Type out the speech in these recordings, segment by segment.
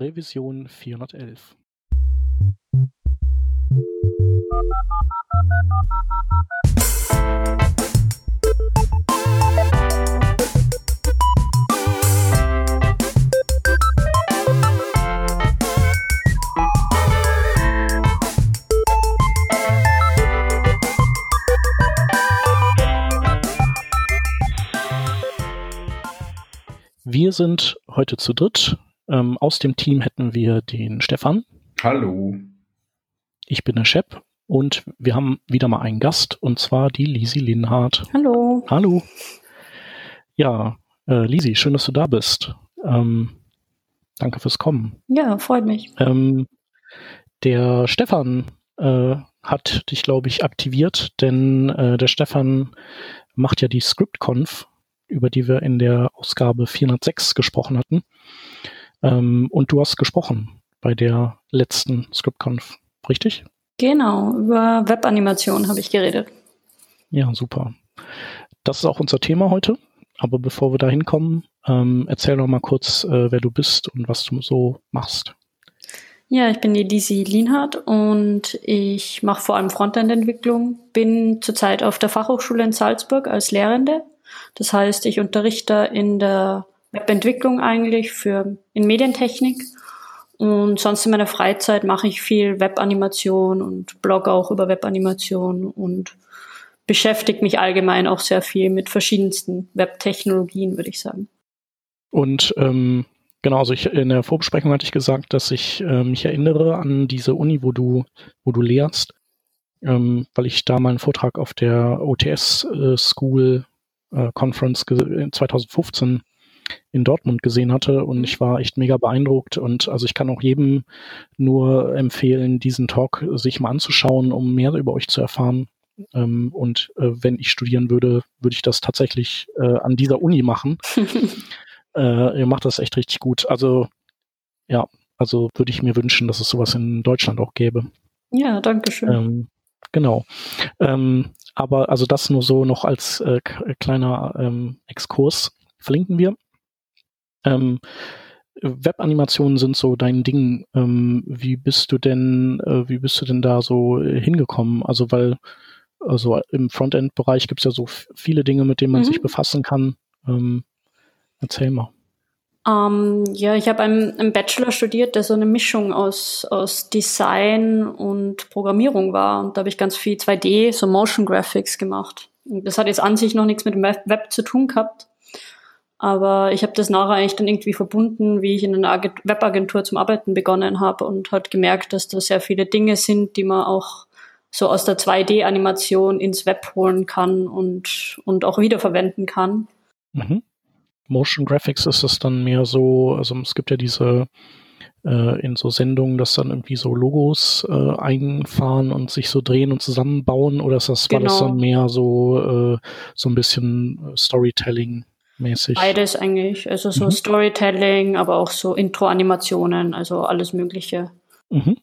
Revision 411. Wir sind heute zu dritt. Ähm, aus dem Team hätten wir den Stefan. Hallo. Ich bin der Shep und wir haben wieder mal einen Gast und zwar die Lisi Linhardt. Hallo. Hallo. Ja, äh, Lisi, schön, dass du da bist. Ähm, danke fürs Kommen. Ja, freut mich. Ähm, der Stefan äh, hat dich, glaube ich, aktiviert, denn äh, der Stefan macht ja die ScriptConf, über die wir in der Ausgabe 406 gesprochen hatten. Ähm, und du hast gesprochen bei der letzten ScriptConf, richtig? Genau, über Webanimation habe ich geredet. Ja, super. Das ist auch unser Thema heute. Aber bevor wir da hinkommen, ähm, erzähl doch mal kurz, äh, wer du bist und was du so machst. Ja, ich bin die Lisi Lienhardt und ich mache vor allem Frontend-Entwicklung, bin zurzeit auf der Fachhochschule in Salzburg als Lehrende. Das heißt, ich unterrichte in der Webentwicklung eigentlich für in Medientechnik. Und sonst in meiner Freizeit mache ich viel Webanimation und blogge auch über Webanimation und beschäftige mich allgemein auch sehr viel mit verschiedensten Webtechnologien, würde ich sagen. Und ähm, genau, also ich, in der Vorbesprechung hatte ich gesagt, dass ich äh, mich erinnere an diese Uni, wo du, wo du lehrst, ähm, weil ich da mal einen Vortrag auf der OTS äh, School äh, Conference 2015 in Dortmund gesehen hatte und ich war echt mega beeindruckt und also ich kann auch jedem nur empfehlen, diesen Talk sich mal anzuschauen, um mehr über euch zu erfahren. Ähm, und äh, wenn ich studieren würde, würde ich das tatsächlich äh, an dieser Uni machen. äh, ihr macht das echt richtig gut. Also ja, also würde ich mir wünschen, dass es sowas in Deutschland auch gäbe. Ja, danke schön. Ähm, genau. Ähm, aber also das nur so noch als äh, kleiner ähm, Exkurs verlinken wir. Ähm, Webanimationen sind so dein Ding. Ähm, wie bist du denn, äh, wie bist du denn da so äh, hingekommen? Also weil, also im Frontend-Bereich gibt es ja so viele Dinge, mit denen man mhm. sich befassen kann. Ähm, erzähl mal. Um, ähm, ja, ich habe einen, einen, Bachelor studiert, der so eine Mischung aus, aus Design und Programmierung war. Und da habe ich ganz viel 2D, so Motion Graphics gemacht. Und das hat jetzt an sich noch nichts mit dem Web zu tun gehabt. Aber ich habe das nachher eigentlich dann irgendwie verbunden, wie ich in einer Webagentur zum Arbeiten begonnen habe und hat gemerkt, dass da sehr viele Dinge sind, die man auch so aus der 2D-Animation ins Web holen kann und, und auch wiederverwenden kann. Mhm. Motion Graphics ist es dann mehr so, also es gibt ja diese äh, in so Sendungen, dass dann irgendwie so Logos äh, einfahren und sich so drehen und zusammenbauen oder ist das, genau. war das dann mehr so, äh, so ein bisschen Storytelling? Mäßig? Beides eigentlich. Also so mhm. Storytelling, aber auch so Intro-Animationen, also alles Mögliche. Mhm.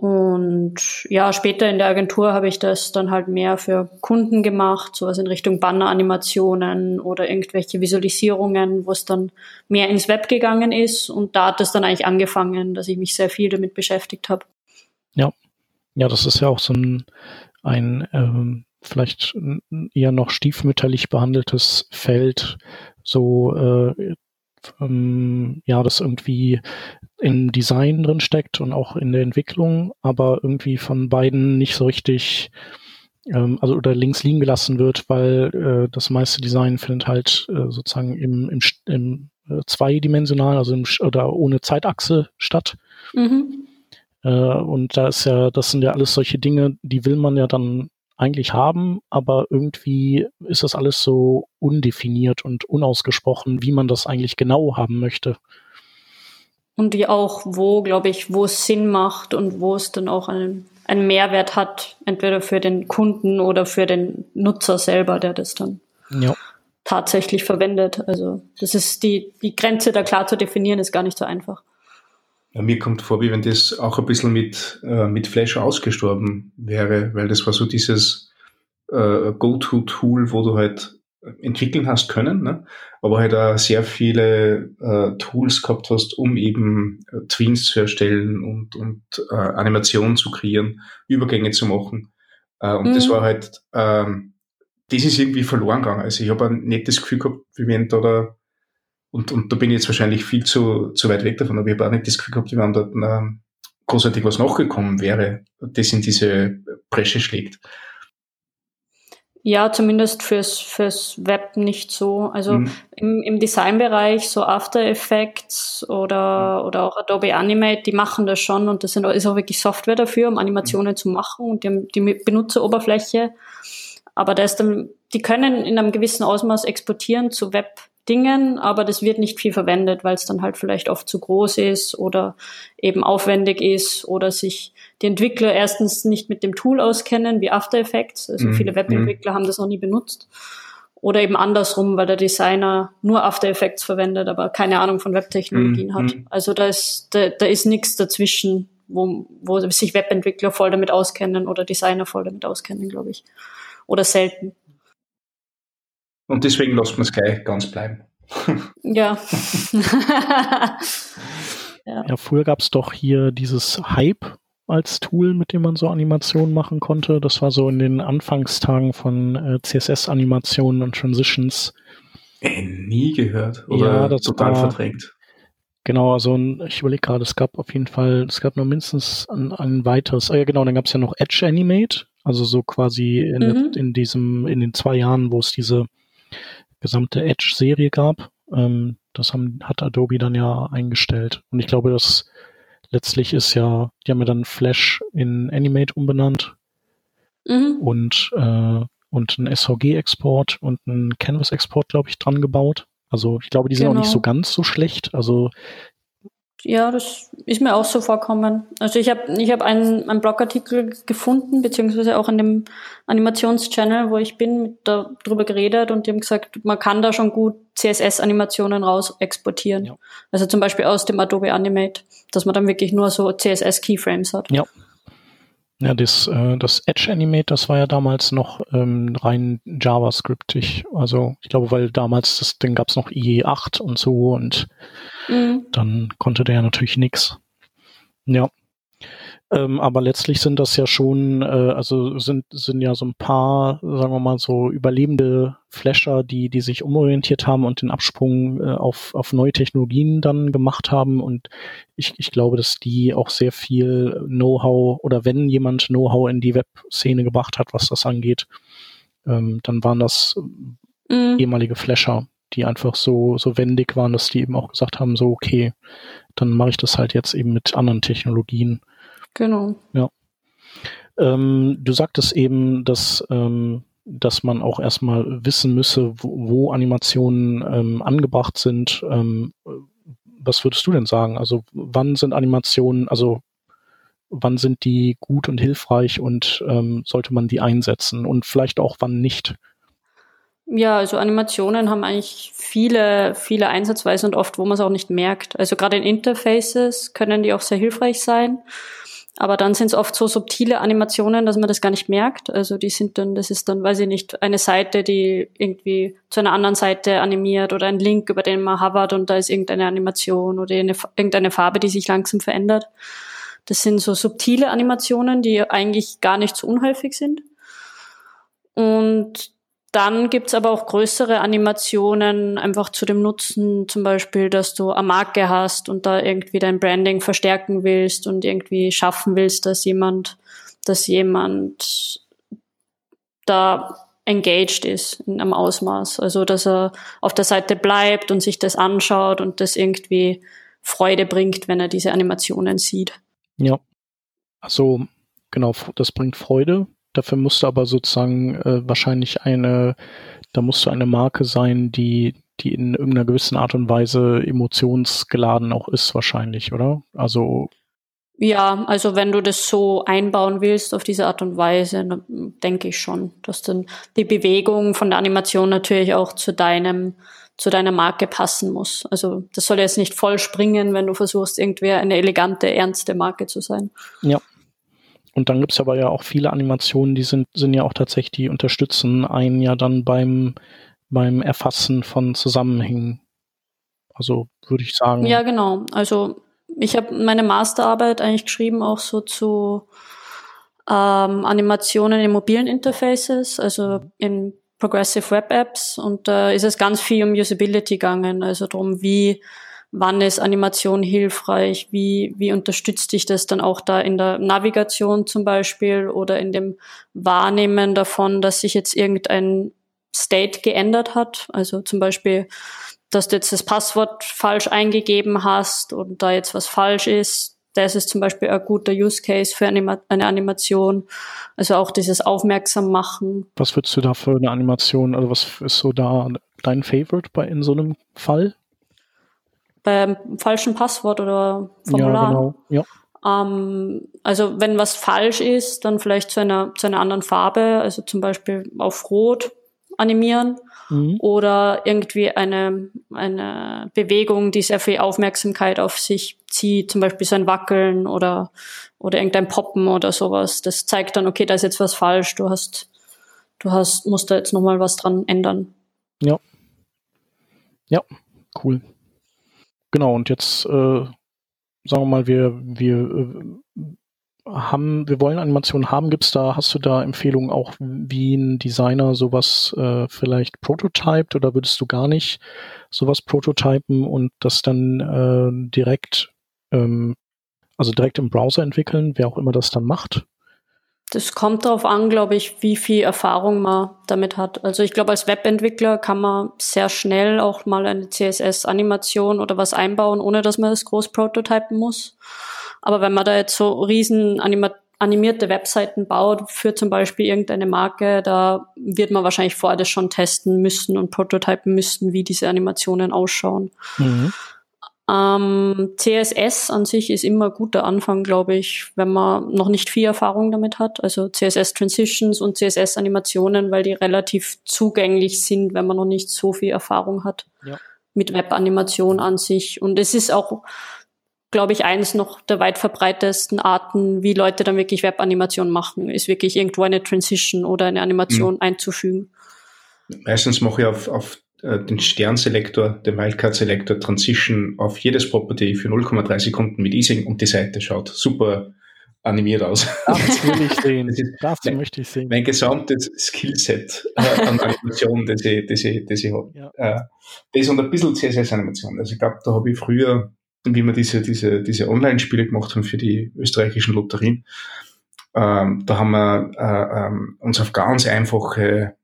Und ja, später in der Agentur habe ich das dann halt mehr für Kunden gemacht, sowas in Richtung Banner-Animationen oder irgendwelche Visualisierungen, wo es dann mehr ins Web gegangen ist. Und da hat es dann eigentlich angefangen, dass ich mich sehr viel damit beschäftigt habe. Ja, ja, das ist ja auch so ein, ein ähm, vielleicht eher noch stiefmütterlich behandeltes Feld, so äh, ähm, ja, das irgendwie im Design drin steckt und auch in der Entwicklung, aber irgendwie von beiden nicht so richtig ähm, also oder links liegen gelassen wird, weil äh, das meiste Design findet halt äh, sozusagen im, im, im äh, zweidimensional, also im, oder ohne Zeitachse statt. Mhm. Äh, und da ist ja, das sind ja alles solche Dinge, die will man ja dann eigentlich haben, aber irgendwie ist das alles so undefiniert und unausgesprochen, wie man das eigentlich genau haben möchte. Und wie auch, wo, glaube ich, wo es Sinn macht und wo es dann auch einen, einen Mehrwert hat, entweder für den Kunden oder für den Nutzer selber, der das dann ja. tatsächlich verwendet. Also das ist die, die Grenze da klar zu definieren, ist gar nicht so einfach. Ja, mir kommt vor, wie wenn das auch ein bisschen mit, äh, mit Flash ausgestorben wäre, weil das war so dieses äh, Go-To-Tool, wo du halt entwickeln hast können, ne? aber halt auch sehr viele äh, Tools gehabt hast, um eben äh, Twins zu erstellen und, und äh, Animationen zu kreieren, Übergänge zu machen. Äh, und mhm. das war halt, ähm, das ist irgendwie verloren gegangen. Also ich habe ein nettes Gefühl gehabt, wie wenn da, da und, und da bin ich jetzt wahrscheinlich viel zu, zu weit weg davon, aber ich habe auch nicht das Gefühl gehabt, wie wenn da äh, großartig was nachgekommen wäre, das in diese Bresche schlägt. Ja, zumindest fürs, fürs Web nicht so. Also mhm. im, im Designbereich, so After Effects oder, mhm. oder auch Adobe Animate, die machen das schon und das sind, ist auch wirklich Software dafür, um Animationen mhm. zu machen und die haben die Benutzeroberfläche. Aber da ist dann, die können in einem gewissen Ausmaß exportieren zu Web Dingen, aber das wird nicht viel verwendet, weil es dann halt vielleicht oft zu groß ist oder eben aufwendig ist oder sich die Entwickler erstens nicht mit dem Tool auskennen wie After Effects. Also mhm. viele Webentwickler mhm. haben das noch nie benutzt. Oder eben andersrum, weil der Designer nur After Effects verwendet, aber keine Ahnung von Webtechnologien mhm. hat. Also da ist, da, da ist nichts dazwischen, wo, wo sich Webentwickler voll damit auskennen oder Designer voll damit auskennen, glaube ich. Oder selten. Und deswegen lassen wir es gleich ganz bleiben. Ja. ja. ja. früher gab es doch hier dieses Hype als Tool, mit dem man so Animationen machen konnte. Das war so in den Anfangstagen von äh, CSS-Animationen und Transitions. Äh, nie gehört oder ja, total war, verdrängt. Genau, also ich überlege gerade, es gab auf jeden Fall, es gab noch mindestens ein, ein weiteres, ah ja genau, dann gab es ja noch Edge Animate, also so quasi in, mhm. in diesem, in den zwei Jahren, wo es diese gesamte Edge-Serie gab. Ähm, das haben, hat Adobe dann ja eingestellt. Und ich glaube, das letztlich ist ja, die haben ja dann Flash in Animate umbenannt mhm. und, äh, und einen SVG-Export und einen Canvas-Export, glaube ich, dran gebaut. Also ich glaube, die sind genau. auch nicht so genau. ganz so schlecht. Also ja, das ist mir auch so vorkommen. Also ich habe ich hab einen, einen Blogartikel gefunden, beziehungsweise auch in dem Animationschannel, wo ich bin, darüber geredet und die haben gesagt, man kann da schon gut CSS-Animationen raus exportieren. Ja. Also zum Beispiel aus dem Adobe Animate, dass man dann wirklich nur so CSS-Keyframes hat. Ja, ja, das, äh, das Edge Animate, das war ja damals noch ähm, rein JavaScriptig. Also ich glaube, weil damals das Ding gab es noch IE8 und so und mhm. dann konnte der ja natürlich nix. Ja. Ähm, aber letztlich sind das ja schon, äh, also sind, sind ja so ein paar, sagen wir mal so, überlebende Flasher, die, die sich umorientiert haben und den Absprung äh, auf, auf neue Technologien dann gemacht haben. Und ich, ich glaube, dass die auch sehr viel Know-how oder wenn jemand Know-how in die Web-Szene gebracht hat, was das angeht, ähm, dann waren das mhm. ehemalige Flasher, die einfach so, so wendig waren, dass die eben auch gesagt haben, so, okay, dann mache ich das halt jetzt eben mit anderen Technologien. Genau. Ja. Ähm, du sagtest eben, dass, ähm, dass man auch erstmal wissen müsse, wo, wo Animationen ähm, angebracht sind. Ähm, was würdest du denn sagen? Also wann sind Animationen, also wann sind die gut und hilfreich und ähm, sollte man die einsetzen und vielleicht auch wann nicht? Ja, also Animationen haben eigentlich viele, viele Einsatzweisen und oft, wo man es auch nicht merkt. Also gerade in Interfaces können die auch sehr hilfreich sein. Aber dann sind es oft so subtile Animationen, dass man das gar nicht merkt. Also die sind dann, das ist dann, weiß ich nicht, eine Seite, die irgendwie zu einer anderen Seite animiert oder ein Link, über den man hovert und da ist irgendeine Animation oder eine, irgendeine Farbe, die sich langsam verändert. Das sind so subtile Animationen, die eigentlich gar nicht so unhäufig sind. Und dann gibt's aber auch größere Animationen einfach zu dem Nutzen, zum Beispiel, dass du eine Marke hast und da irgendwie dein Branding verstärken willst und irgendwie schaffen willst, dass jemand, dass jemand da engaged ist in einem Ausmaß. Also dass er auf der Seite bleibt und sich das anschaut und das irgendwie Freude bringt, wenn er diese Animationen sieht. Ja. Also genau, das bringt Freude. Dafür musste aber sozusagen äh, wahrscheinlich eine, da musste eine Marke sein, die, die in irgendeiner gewissen Art und Weise emotionsgeladen auch ist, wahrscheinlich, oder? Also. Ja, also wenn du das so einbauen willst auf diese Art und Weise, dann denke ich schon, dass dann die Bewegung von der Animation natürlich auch zu deinem, zu deiner Marke passen muss. Also das soll jetzt nicht voll springen, wenn du versuchst, irgendwie eine elegante, ernste Marke zu sein. Ja, und dann gibt's aber ja auch viele Animationen, die sind, sind ja auch tatsächlich, die unterstützen einen ja dann beim, beim Erfassen von Zusammenhängen. Also würde ich sagen. Ja, genau. Also ich habe meine Masterarbeit eigentlich geschrieben, auch so zu ähm, Animationen in mobilen Interfaces, also in Progressive Web Apps. Und da äh, ist es ganz viel um Usability gegangen, also darum, wie wann ist Animation hilfreich, wie, wie unterstützt dich das dann auch da in der Navigation zum Beispiel oder in dem Wahrnehmen davon, dass sich jetzt irgendein State geändert hat. Also zum Beispiel, dass du jetzt das Passwort falsch eingegeben hast und da jetzt was falsch ist. Das ist zum Beispiel ein guter Use Case für eine Animation. Also auch dieses Aufmerksam machen. Was würdest du da für eine Animation, also was ist so da dein Favorite bei in so einem Fall? Beim falschen Passwort oder Formular. Ja, genau. Ja. Ähm, also wenn was falsch ist, dann vielleicht zu einer, zu einer anderen Farbe, also zum Beispiel auf Rot animieren mhm. oder irgendwie eine, eine Bewegung, die sehr viel Aufmerksamkeit auf sich zieht, zum Beispiel so ein Wackeln oder, oder irgendein Poppen oder sowas. Das zeigt dann, okay, da ist jetzt was falsch, du hast, du hast, musst da jetzt nochmal was dran ändern. Ja. Ja, cool. Genau, und jetzt äh, sagen wir mal, wir, wir äh, haben, wir wollen Animationen haben. Gibt's da, hast du da Empfehlungen auch, wie ein Designer sowas äh, vielleicht prototypt oder würdest du gar nicht sowas prototypen und das dann äh, direkt, ähm, also direkt im Browser entwickeln, wer auch immer das dann macht? Das kommt darauf an, glaube ich, wie viel Erfahrung man damit hat. Also ich glaube, als Webentwickler kann man sehr schnell auch mal eine CSS-Animation oder was einbauen, ohne dass man das groß prototypen muss. Aber wenn man da jetzt so riesen anima animierte Webseiten baut für zum Beispiel irgendeine Marke, da wird man wahrscheinlich vorher das schon testen müssen und prototypen müssen, wie diese Animationen ausschauen. Mhm. Ähm, CSS an sich ist immer ein guter Anfang, glaube ich, wenn man noch nicht viel Erfahrung damit hat. Also CSS Transitions und CSS Animationen, weil die relativ zugänglich sind, wenn man noch nicht so viel Erfahrung hat ja. mit Web-Animation an sich. Und es ist auch, glaube ich, eins noch der weit verbreitesten Arten, wie Leute dann wirklich Web-Animation machen, ist wirklich irgendwo eine Transition oder eine Animation mhm. einzufügen. Meistens mache ich auf, auf den Sternselektor, den Wildcard-Selektor Transition auf jedes Property für 0,3 Sekunden mit Easing und die Seite schaut super animiert aus. Das will ich sehen. Das, ist das mein, möchte ich sehen. Mein gesamtes Skillset äh, an Animationen, das ich, das ich, das ich habe. Ja. Äh, das und ein bisschen CSS-Animation. Also ich glaube, da habe ich früher, wie wir diese, diese, diese Online-Spiele gemacht haben für die österreichischen Lotterien, ähm, da haben wir äh, ähm, uns auf ganz einfache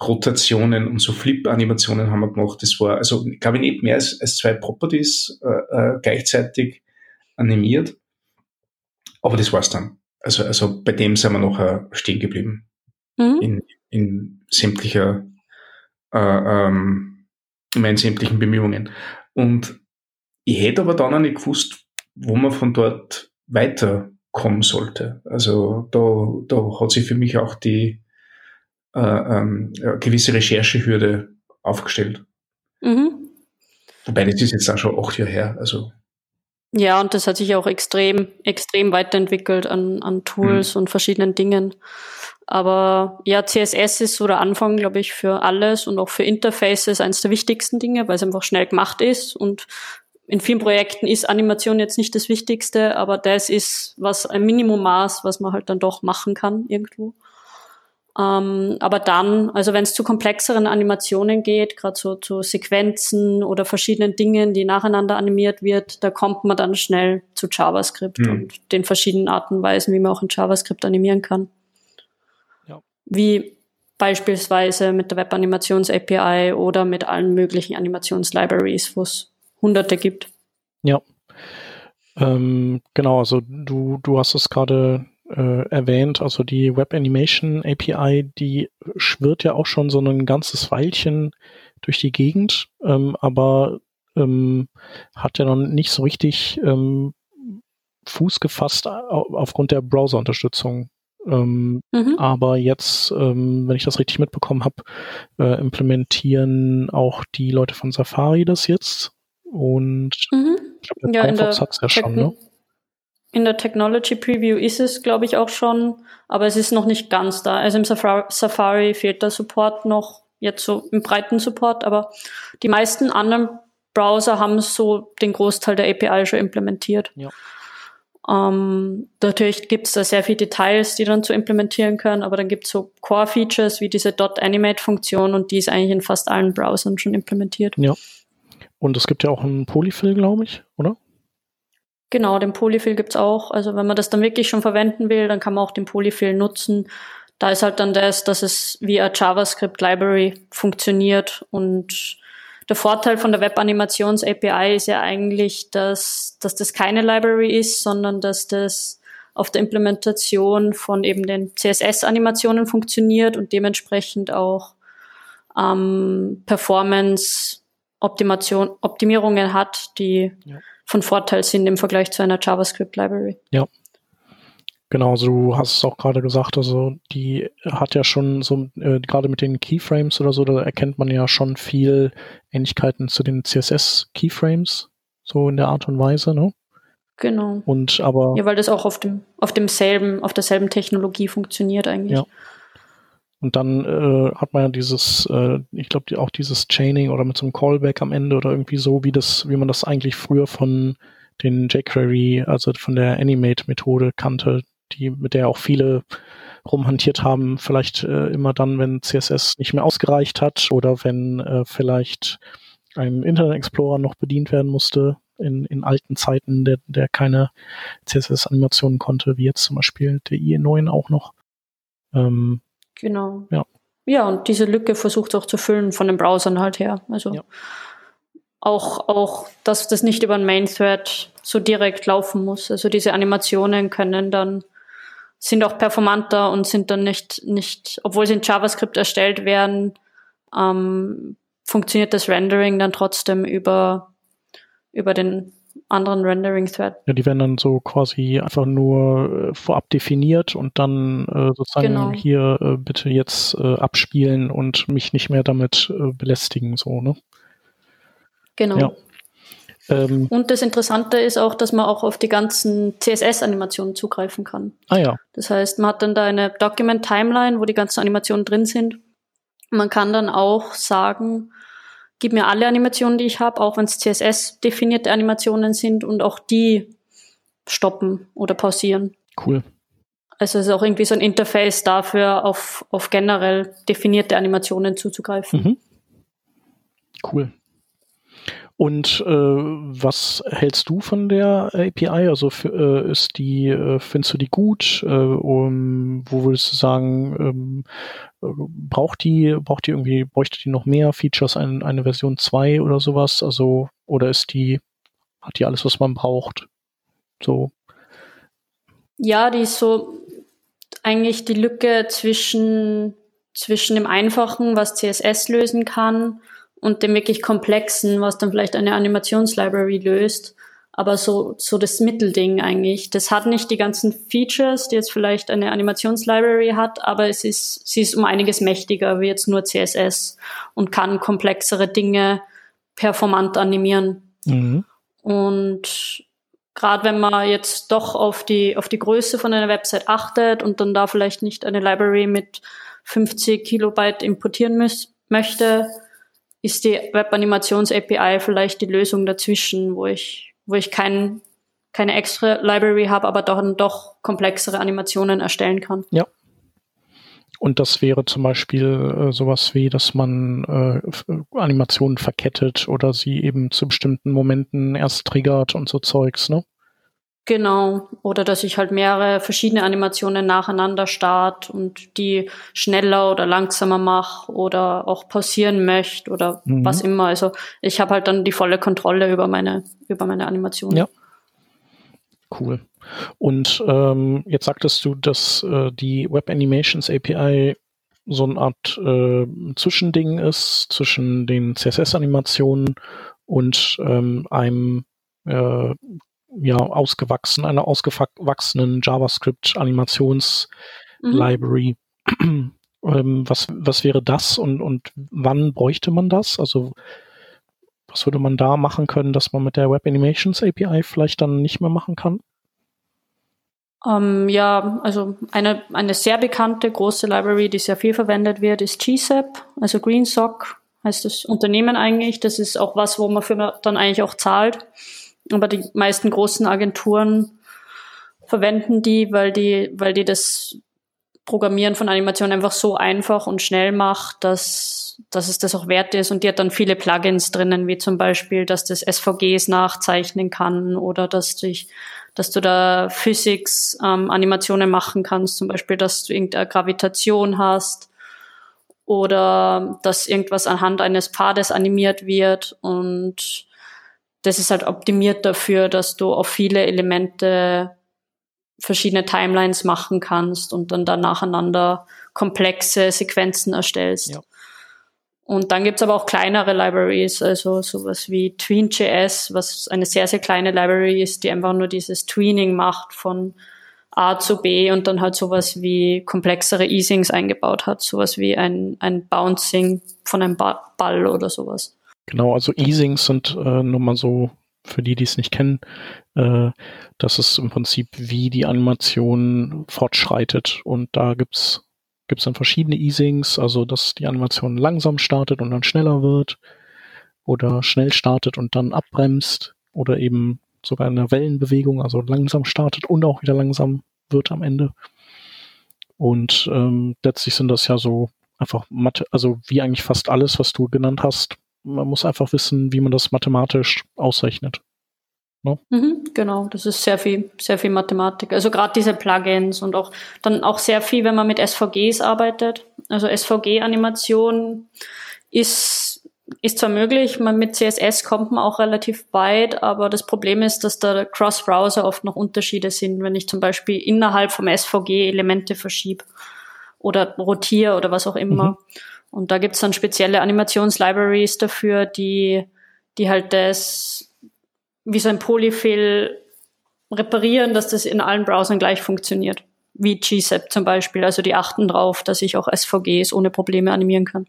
Rotationen und so Flip-Animationen haben wir gemacht. Das war, also, glaube ich, nicht mehr als, als zwei Properties äh, äh, gleichzeitig animiert. Aber das war's dann. Also, also bei dem sind wir noch stehen geblieben. Mhm. In, in sämtlicher, äh, ähm, in meinen sämtlichen Bemühungen. Und ich hätte aber dann auch nicht gewusst, wo man von dort weiterkommen sollte. Also da, da hat sich für mich auch die, äh, ähm, gewisse Recherchehürde aufgestellt. Mhm. Wobei das ist jetzt auch schon acht Jahre her. Also ja, und das hat sich auch extrem, extrem weiterentwickelt an, an Tools mhm. und verschiedenen Dingen. Aber ja, CSS ist so der Anfang, glaube ich, für alles und auch für Interfaces eines der wichtigsten Dinge, weil es einfach schnell gemacht ist. Und in vielen Projekten ist Animation jetzt nicht das Wichtigste, aber das ist was ein Minimummaß, was man halt dann doch machen kann irgendwo. Ähm, aber dann, also wenn es zu komplexeren Animationen geht, gerade so zu Sequenzen oder verschiedenen Dingen, die nacheinander animiert wird, da kommt man dann schnell zu JavaScript mhm. und den verschiedenen Arten und Weisen, wie man auch in JavaScript animieren kann. Ja. Wie beispielsweise mit der Web-Animations-API oder mit allen möglichen Animations-Libraries, wo es hunderte gibt. Ja. Ähm, genau, also du, du hast es gerade äh, erwähnt, also die Web Animation API, die schwirrt ja auch schon so ein ganzes Weilchen durch die Gegend, ähm, aber ähm, hat ja noch nicht so richtig ähm, Fuß gefasst aufgrund der Browser-Unterstützung. Ähm, mhm. Aber jetzt, ähm, wenn ich das richtig mitbekommen habe, äh, implementieren auch die Leute von Safari das jetzt. Und mhm. ich glaube, der ja, Firefox hat es ja schon, ne? In der Technology Preview ist es, glaube ich, auch schon, aber es ist noch nicht ganz da. Also im Safari, Safari fehlt der Support noch jetzt so im breiten Support, aber die meisten anderen Browser haben so den Großteil der API schon implementiert. Ja. Ähm, natürlich gibt es da sehr viele Details, die dann zu implementieren können, aber dann gibt es so Core-Features wie diese Dot-Animate-Funktion und die ist eigentlich in fast allen Browsern schon implementiert. Ja. Und es gibt ja auch einen Polyfill, glaube ich, oder? Genau, den Polyfill gibt's auch. Also wenn man das dann wirklich schon verwenden will, dann kann man auch den Polyfill nutzen. Da ist halt dann das, dass es via JavaScript Library funktioniert und der Vorteil von der Web-Animations-API ist ja eigentlich, dass, dass das keine Library ist, sondern dass das auf der Implementation von eben den CSS-Animationen funktioniert und dementsprechend auch ähm, Performance-Optimation, Optimierungen hat, die ja. Von Vorteil sind im Vergleich zu einer JavaScript-Library. Ja, Genau, du hast es auch gerade gesagt, also die hat ja schon so, äh, gerade mit den Keyframes oder so, da erkennt man ja schon viel Ähnlichkeiten zu den CSS-Keyframes, so in der Art und Weise, ne? Genau. Und aber. Ja, weil das auch auf dem, auf demselben, auf derselben Technologie funktioniert eigentlich. Ja. Und dann äh, hat man ja dieses, äh, ich glaube die, auch dieses Chaining oder mit so einem Callback am Ende oder irgendwie so, wie das, wie man das eigentlich früher von den jQuery, also von der Animate-Methode kannte, die, mit der auch viele rumhantiert haben, vielleicht äh, immer dann, wenn CSS nicht mehr ausgereicht hat oder wenn äh, vielleicht ein Internet Explorer noch bedient werden musste in, in alten Zeiten, der, der keine CSS-Animationen konnte, wie jetzt zum Beispiel der IE9 auch noch. Ähm, genau. Ja. Ja, und diese Lücke versucht auch zu füllen von den Browsern halt her. Also ja. auch, auch, dass das nicht über ein Main Thread so direkt laufen muss. Also diese Animationen können dann sind auch performanter und sind dann nicht, nicht, obwohl sie in JavaScript erstellt werden, ähm, funktioniert das Rendering dann trotzdem über, über den anderen Rendering-Thread. Ja, die werden dann so quasi einfach nur äh, vorab definiert und dann äh, sozusagen genau. hier äh, bitte jetzt äh, abspielen und mich nicht mehr damit äh, belästigen, so, ne? Genau. Ja. Ähm, und das Interessante ist auch, dass man auch auf die ganzen CSS-Animationen zugreifen kann. Ah ja. Das heißt, man hat dann da eine Document-Timeline, wo die ganzen Animationen drin sind. Man kann dann auch sagen, gib mir alle Animationen, die ich habe, auch wenn es CSS-definierte Animationen sind und auch die stoppen oder pausieren. Cool. Also es ist auch irgendwie so ein Interface dafür, auf, auf generell definierte Animationen zuzugreifen. Mhm. Cool. Und äh, was hältst du von der API? Also äh, ist die, äh, findest du die gut? Äh, um, wo würdest du sagen, ähm, äh, braucht die, braucht die irgendwie, bräuchte die noch mehr Features, ein, eine Version 2 oder sowas? Also, oder ist die, hat die alles, was man braucht? So. Ja, die ist so eigentlich die Lücke zwischen, zwischen dem Einfachen, was CSS lösen kann, und dem wirklich komplexen, was dann vielleicht eine Animationslibrary löst. Aber so, so das Mittelding eigentlich. Das hat nicht die ganzen Features, die jetzt vielleicht eine Animationslibrary hat, aber es ist, sie ist um einiges mächtiger wie jetzt nur CSS und kann komplexere Dinge performant animieren. Mhm. Und gerade wenn man jetzt doch auf die, auf die Größe von einer Website achtet und dann da vielleicht nicht eine Library mit 50 Kilobyte importieren müß, möchte, ist die Web-Animations-API vielleicht die Lösung dazwischen, wo ich, wo ich kein, keine extra Library habe, aber doch, doch komplexere Animationen erstellen kann. Ja. Und das wäre zum Beispiel äh, sowas wie, dass man äh, Animationen verkettet oder sie eben zu bestimmten Momenten erst triggert und so Zeugs, ne? Genau. Oder dass ich halt mehrere verschiedene Animationen nacheinander start und die schneller oder langsamer mache oder auch pausieren möchte oder mhm. was immer. Also ich habe halt dann die volle Kontrolle über meine, über meine Animation. Ja. Cool. Und ähm, jetzt sagtest du, dass äh, die Web Animations API so eine Art äh, Zwischending ist zwischen den CSS-Animationen und ähm, einem äh, ja, ausgewachsen, einer ausgewachsenen JavaScript-Animations-Library. Mhm. ähm, was, was wäre das und, und wann bräuchte man das? Also was würde man da machen können, dass man mit der Web Animations API vielleicht dann nicht mehr machen kann? Ähm, ja, also eine, eine sehr bekannte große Library, die sehr viel verwendet wird, ist GSAP, also GreenSock heißt das Unternehmen eigentlich. Das ist auch was, wo man für dann eigentlich auch zahlt. Aber die meisten großen Agenturen verwenden die, weil die, weil die das Programmieren von Animationen einfach so einfach und schnell macht, dass, dass es das auch wert ist. Und die hat dann viele Plugins drinnen, wie zum Beispiel, dass das SVGs nachzeichnen kann oder dass dich dass du da Physics-Animationen ähm, machen kannst, zum Beispiel, dass du irgendeine Gravitation hast oder dass irgendwas anhand eines Pfades animiert wird und das ist halt optimiert dafür, dass du auf viele Elemente verschiedene Timelines machen kannst und dann da nacheinander komplexe Sequenzen erstellst. Ja. Und dann gibt's aber auch kleinere Libraries, also sowas wie Tween.js, was eine sehr, sehr kleine Library ist, die einfach nur dieses Tweening macht von A zu B und dann halt sowas wie komplexere Easings eingebaut hat, sowas wie ein, ein Bouncing von einem ba Ball oder sowas. Genau, also Easings sind äh, nur mal so für die, die es nicht kennen, äh, das ist im Prinzip, wie die Animation fortschreitet. Und da gibt's gibt es dann verschiedene Easings, also dass die Animation langsam startet und dann schneller wird oder schnell startet und dann abbremst oder eben sogar in der Wellenbewegung, also langsam startet und auch wieder langsam wird am Ende. Und ähm, letztlich sind das ja so einfach Mathe, also wie eigentlich fast alles, was du genannt hast. Man muss einfach wissen, wie man das mathematisch ausrechnet. No? Ne? Mhm, genau, das ist sehr viel, sehr viel Mathematik. Also gerade diese Plugins und auch dann auch sehr viel, wenn man mit SVGs arbeitet. Also SVG-Animation ist, ist zwar möglich, man mit CSS kommt man auch relativ weit, aber das Problem ist, dass da Cross-Browser oft noch Unterschiede sind, wenn ich zum Beispiel innerhalb vom SVG Elemente verschiebe oder rotiere oder was auch immer. Mhm. Und da gibt's dann spezielle Animationslibraries dafür, die, die halt das wie so ein Polyfill reparieren, dass das in allen Browsern gleich funktioniert. Wie GSAP zum Beispiel. Also die achten drauf, dass ich auch SVGs ohne Probleme animieren kann.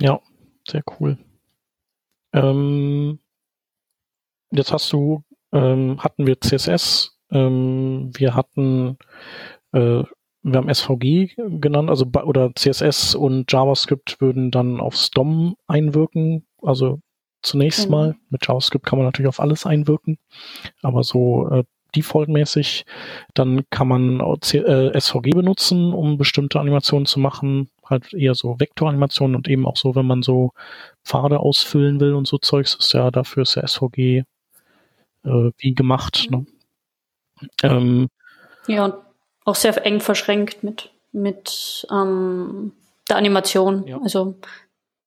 Ja, sehr cool. Ähm, jetzt hast du, ähm, hatten wir CSS, ähm, wir hatten, äh, wir haben SVG genannt, also oder CSS und JavaScript würden dann aufs DOM einwirken, also zunächst mhm. mal. Mit JavaScript kann man natürlich auf alles einwirken, aber so äh, defaultmäßig, dann kann man äh, SVG benutzen, um bestimmte Animationen zu machen, halt eher so Vektoranimationen und eben auch so, wenn man so Pfade ausfüllen will und so Zeugs, ist ja dafür ist ja SVG äh, wie gemacht. Ne? Ähm, ja, und auch sehr eng verschränkt mit, mit ähm, der Animation. Ja. Also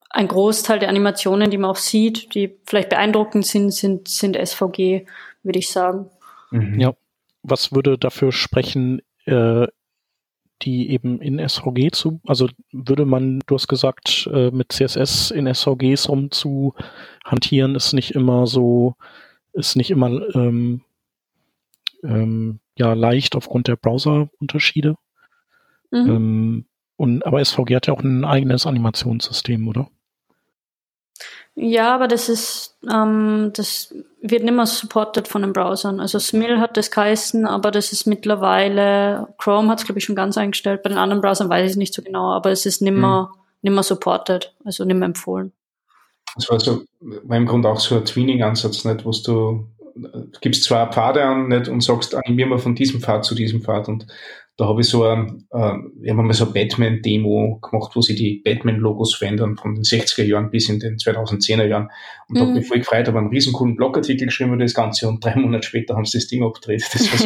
ein Großteil der Animationen, die man auch sieht, die vielleicht beeindruckend sind, sind, sind SVG, würde ich sagen. Mhm. Ja. Was würde dafür sprechen, äh, die eben in SVG zu, also würde man, du hast gesagt, äh, mit CSS in SVGs um zu hantieren, ist nicht immer so, ist nicht immer ähm, ähm, ja leicht aufgrund der Browser-Unterschiede. Mhm. Ähm, und, aber SVG hat ja auch ein eigenes Animationssystem, oder? Ja, aber das ist, ähm, das wird nicht mehr supported von den Browsern. Also Smil hat das geheißen, aber das ist mittlerweile, Chrome hat es glaube ich schon ganz eingestellt. Bei den anderen Browsern weiß ich nicht so genau, aber es ist nicht mehr, mhm. nicht mehr supported, also nicht mehr empfohlen. Das war so, im Grunde auch so ein Tweening-Ansatz, nicht, wo du gibst zwei Pfade an nicht, und sagst, animier mal von diesem Pfad zu diesem Pfad und da habe ich so ein, äh, wir haben mal so eine Batman-Demo gemacht, wo sie die Batman-Logos verändern von den 60er Jahren bis in den 2010er Jahren. Und mhm. habe mich voll gefreut, habe einen riesen coolen Blogartikel geschrieben über das Ganze und drei Monate später haben sie das Ding abgedreht. Das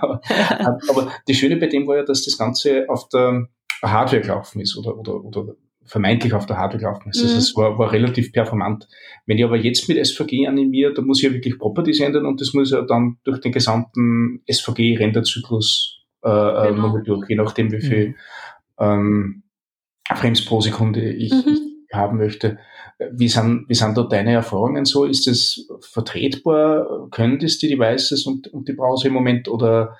aber, aber das Schöne bei dem war ja, dass das Ganze auf der Hardware gelaufen ist oder, oder, oder vermeintlich auf der Hardware gelaufen ist. Also mhm. Es war, war relativ performant. Wenn ich aber jetzt mit SVG animiere, da muss ich ja wirklich Properties ändern und das muss ja dann durch den gesamten SVG-Renderzyklus äh, äh, genau. nochmal durch, je nachdem, wie viel mhm. ähm, Frames pro Sekunde ich, mhm. ich haben möchte. Wie sind, wie sind da deine Erfahrungen so? Ist es vertretbar? Können das die Devices und, und die Browser im Moment oder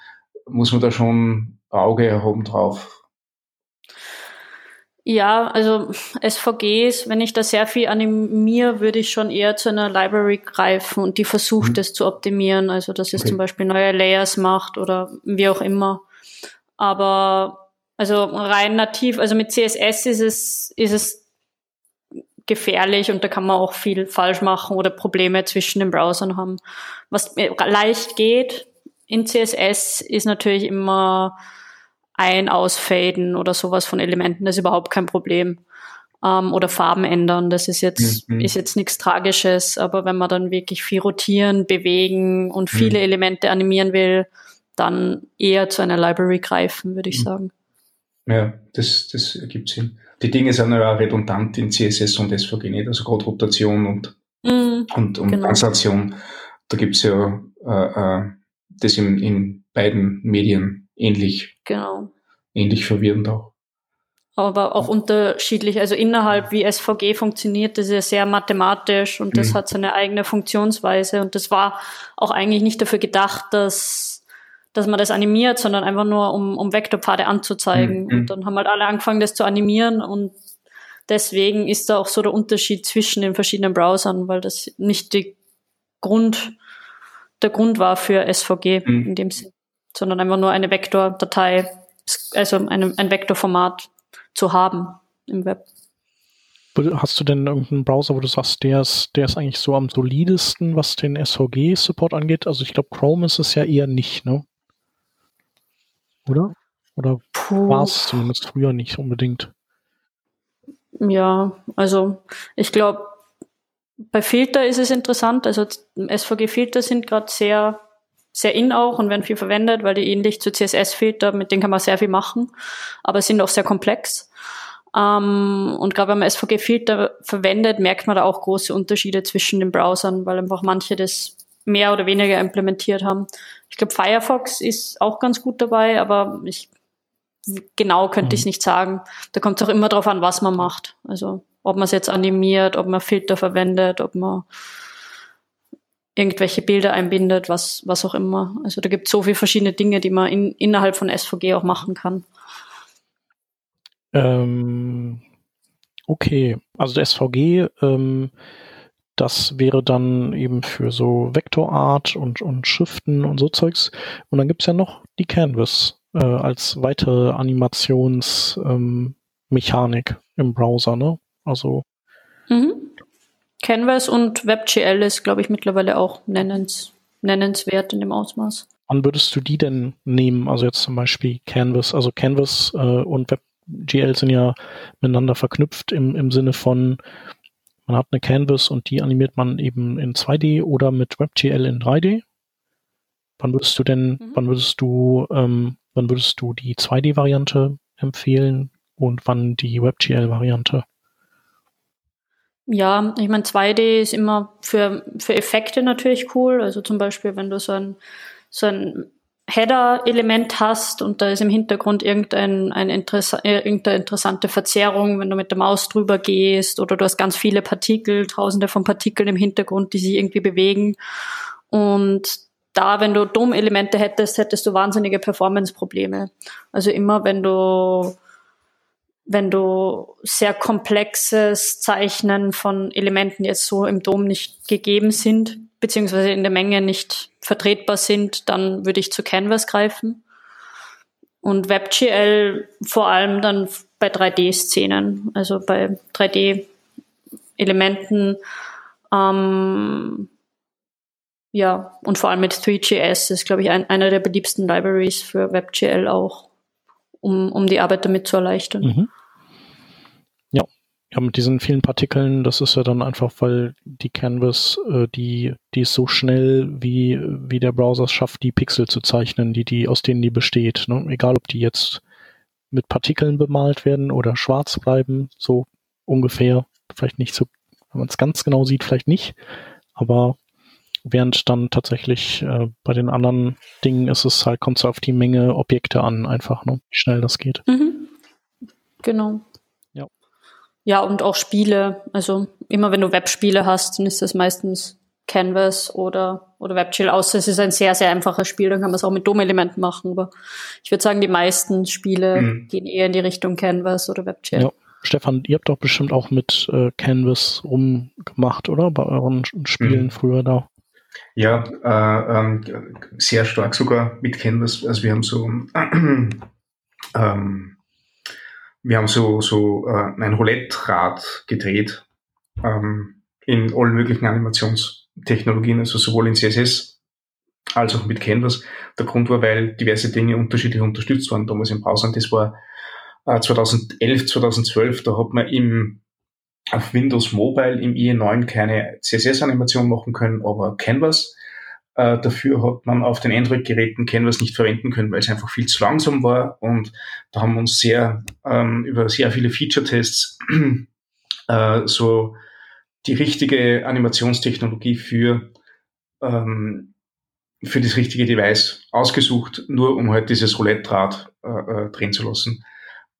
muss man da schon Auge erhoben drauf? Ja, also SVGs, wenn ich da sehr viel animiere, würde ich schon eher zu einer Library greifen und die versucht, mhm. das zu optimieren. Also, dass es okay. zum Beispiel neue Layers macht oder wie auch immer. Aber, also rein nativ, also mit CSS ist es, ist es gefährlich und da kann man auch viel falsch machen oder Probleme zwischen den Browsern haben. Was leicht geht in CSS ist natürlich immer ein Ausfaden oder sowas von Elementen, das ist überhaupt kein Problem. Ähm, oder Farben ändern, das ist jetzt, mhm. ist jetzt nichts Tragisches, aber wenn man dann wirklich viel rotieren, bewegen und viele mhm. Elemente animieren will, dann eher zu einer Library greifen, würde ich mhm. sagen. Ja, das, das ergibt Sinn. Die Dinge sind ja redundant in CSS und SVG nicht, also gerade Rotation und, mhm, und, und genau. Translation. Da gibt's ja äh, äh, das in, in beiden Medien ähnlich. Genau. Ähnlich verwirrend auch. Aber auch unterschiedlich. Also innerhalb, wie SVG funktioniert, das ist ja sehr mathematisch und das mhm. hat seine eigene Funktionsweise. Und das war auch eigentlich nicht dafür gedacht, dass, dass man das animiert, sondern einfach nur, um, um Vektorpfade anzuzeigen. Mhm. Und dann haben halt alle angefangen, das zu animieren und deswegen ist da auch so der Unterschied zwischen den verschiedenen Browsern, weil das nicht die Grund, der Grund war für SVG mhm. in dem Sinn, sondern einfach nur eine Vektordatei, also eine, ein Vektorformat zu haben im Web. Hast du denn irgendeinen Browser, wo du sagst, der ist, der ist eigentlich so am solidesten, was den SVG-Support angeht? Also ich glaube, Chrome ist es ja eher nicht, ne? Oder? Oder war es zumindest früher nicht unbedingt? Ja, also ich glaube, bei Filter ist es interessant. Also SVG-Filter sind gerade sehr, sehr in auch und werden viel verwendet, weil die ähnlich zu CSS-Filter, mit denen kann man sehr viel machen, aber sind auch sehr komplex. Ähm, und gerade wenn man SVG-Filter verwendet, merkt man da auch große Unterschiede zwischen den Browsern, weil einfach manche das mehr oder weniger implementiert haben. Ich glaube, Firefox ist auch ganz gut dabei, aber ich genau könnte mhm. ich es nicht sagen. Da kommt es auch immer darauf an, was man macht. Also ob man es jetzt animiert, ob man Filter verwendet, ob man irgendwelche Bilder einbindet, was, was auch immer. Also da gibt es so viele verschiedene Dinge, die man in, innerhalb von SVG auch machen kann. Ähm, okay, also der SVG, ähm, das wäre dann eben für so Vektorart und, und Schriften und so Zeugs. Und dann gibt es ja noch die Canvas äh, als weitere Animationsmechanik ähm, im Browser, ne? Also. Mhm. Canvas und WebGL ist, glaube ich, mittlerweile auch nennens, nennenswert in dem Ausmaß. Wann würdest du die denn nehmen? Also jetzt zum Beispiel Canvas, also Canvas äh, und WebGL sind ja miteinander verknüpft im, im Sinne von, man hat eine Canvas und die animiert man eben in 2D oder mit WebGL in 3D. Wann würdest du denn, mhm. wann würdest du, ähm, wann würdest du die 2D-Variante empfehlen und wann die WebGL-Variante? Ja, ich meine, 2D ist immer für, für Effekte natürlich cool. Also zum Beispiel, wenn du so ein, so ein Header-Element hast und da ist im Hintergrund irgendein, ein Interessa äh, irgendeine interessante Verzerrung, wenn du mit der Maus drüber gehst oder du hast ganz viele Partikel, tausende von Partikeln im Hintergrund, die sich irgendwie bewegen. Und da, wenn du DOM-Elemente hättest, hättest du wahnsinnige Performance-Probleme. Also immer, wenn du wenn du sehr komplexes Zeichnen von Elementen jetzt so im Dom nicht gegeben sind, beziehungsweise in der Menge nicht vertretbar sind, dann würde ich zu Canvas greifen. Und WebGL vor allem dann bei 3D-Szenen, also bei 3D-Elementen, ähm, ja, und vor allem mit 3GS ist, glaube ich, ein, einer der beliebsten Libraries für WebGL auch, um, um die Arbeit damit zu erleichtern. Mhm. Ja, mit diesen vielen Partikeln, das ist ja dann einfach, weil die Canvas, äh, die, die ist so schnell, wie, wie der Browser es schafft, die Pixel zu zeichnen, die, die, aus denen die besteht. Ne? Egal, ob die jetzt mit Partikeln bemalt werden oder schwarz bleiben, so ungefähr. Vielleicht nicht so, wenn man es ganz genau sieht, vielleicht nicht. Aber während dann tatsächlich äh, bei den anderen Dingen ist es halt, kommt es auf die Menge Objekte an, einfach, ne? wie schnell das geht. Mhm. Genau. Ja, und auch Spiele. Also immer wenn du Webspiele hast, dann ist das meistens Canvas oder, oder WebGL, außer es ist ein sehr, sehr einfaches Spiel, dann kann man es auch mit DOM-Elementen machen. Aber ich würde sagen, die meisten Spiele mhm. gehen eher in die Richtung Canvas oder WebGL. Ja. Stefan, ihr habt doch bestimmt auch mit äh, Canvas rumgemacht, oder? Bei euren Spielen mhm. früher da. Ja, äh, ähm, sehr stark sogar mit Canvas. Also wir haben so ähm, wir haben so, so äh, ein Roulette-Rad gedreht ähm, in allen möglichen Animationstechnologien, also sowohl in CSS als auch mit Canvas. Der Grund war, weil diverse Dinge unterschiedlich unterstützt waren damals im Browser. Das war äh, 2011, 2012, da hat man im, auf Windows Mobile im IE9 keine CSS-Animation machen können, aber Canvas. Äh, dafür hat man auf den Android-Geräten Canvas nicht verwenden können, weil es einfach viel zu langsam war. Und da haben wir uns sehr ähm, über sehr viele Feature-Tests äh, so die richtige Animationstechnologie für ähm, für das richtige Device ausgesucht, nur um halt dieses Roulette-Rad äh, äh, drehen zu lassen.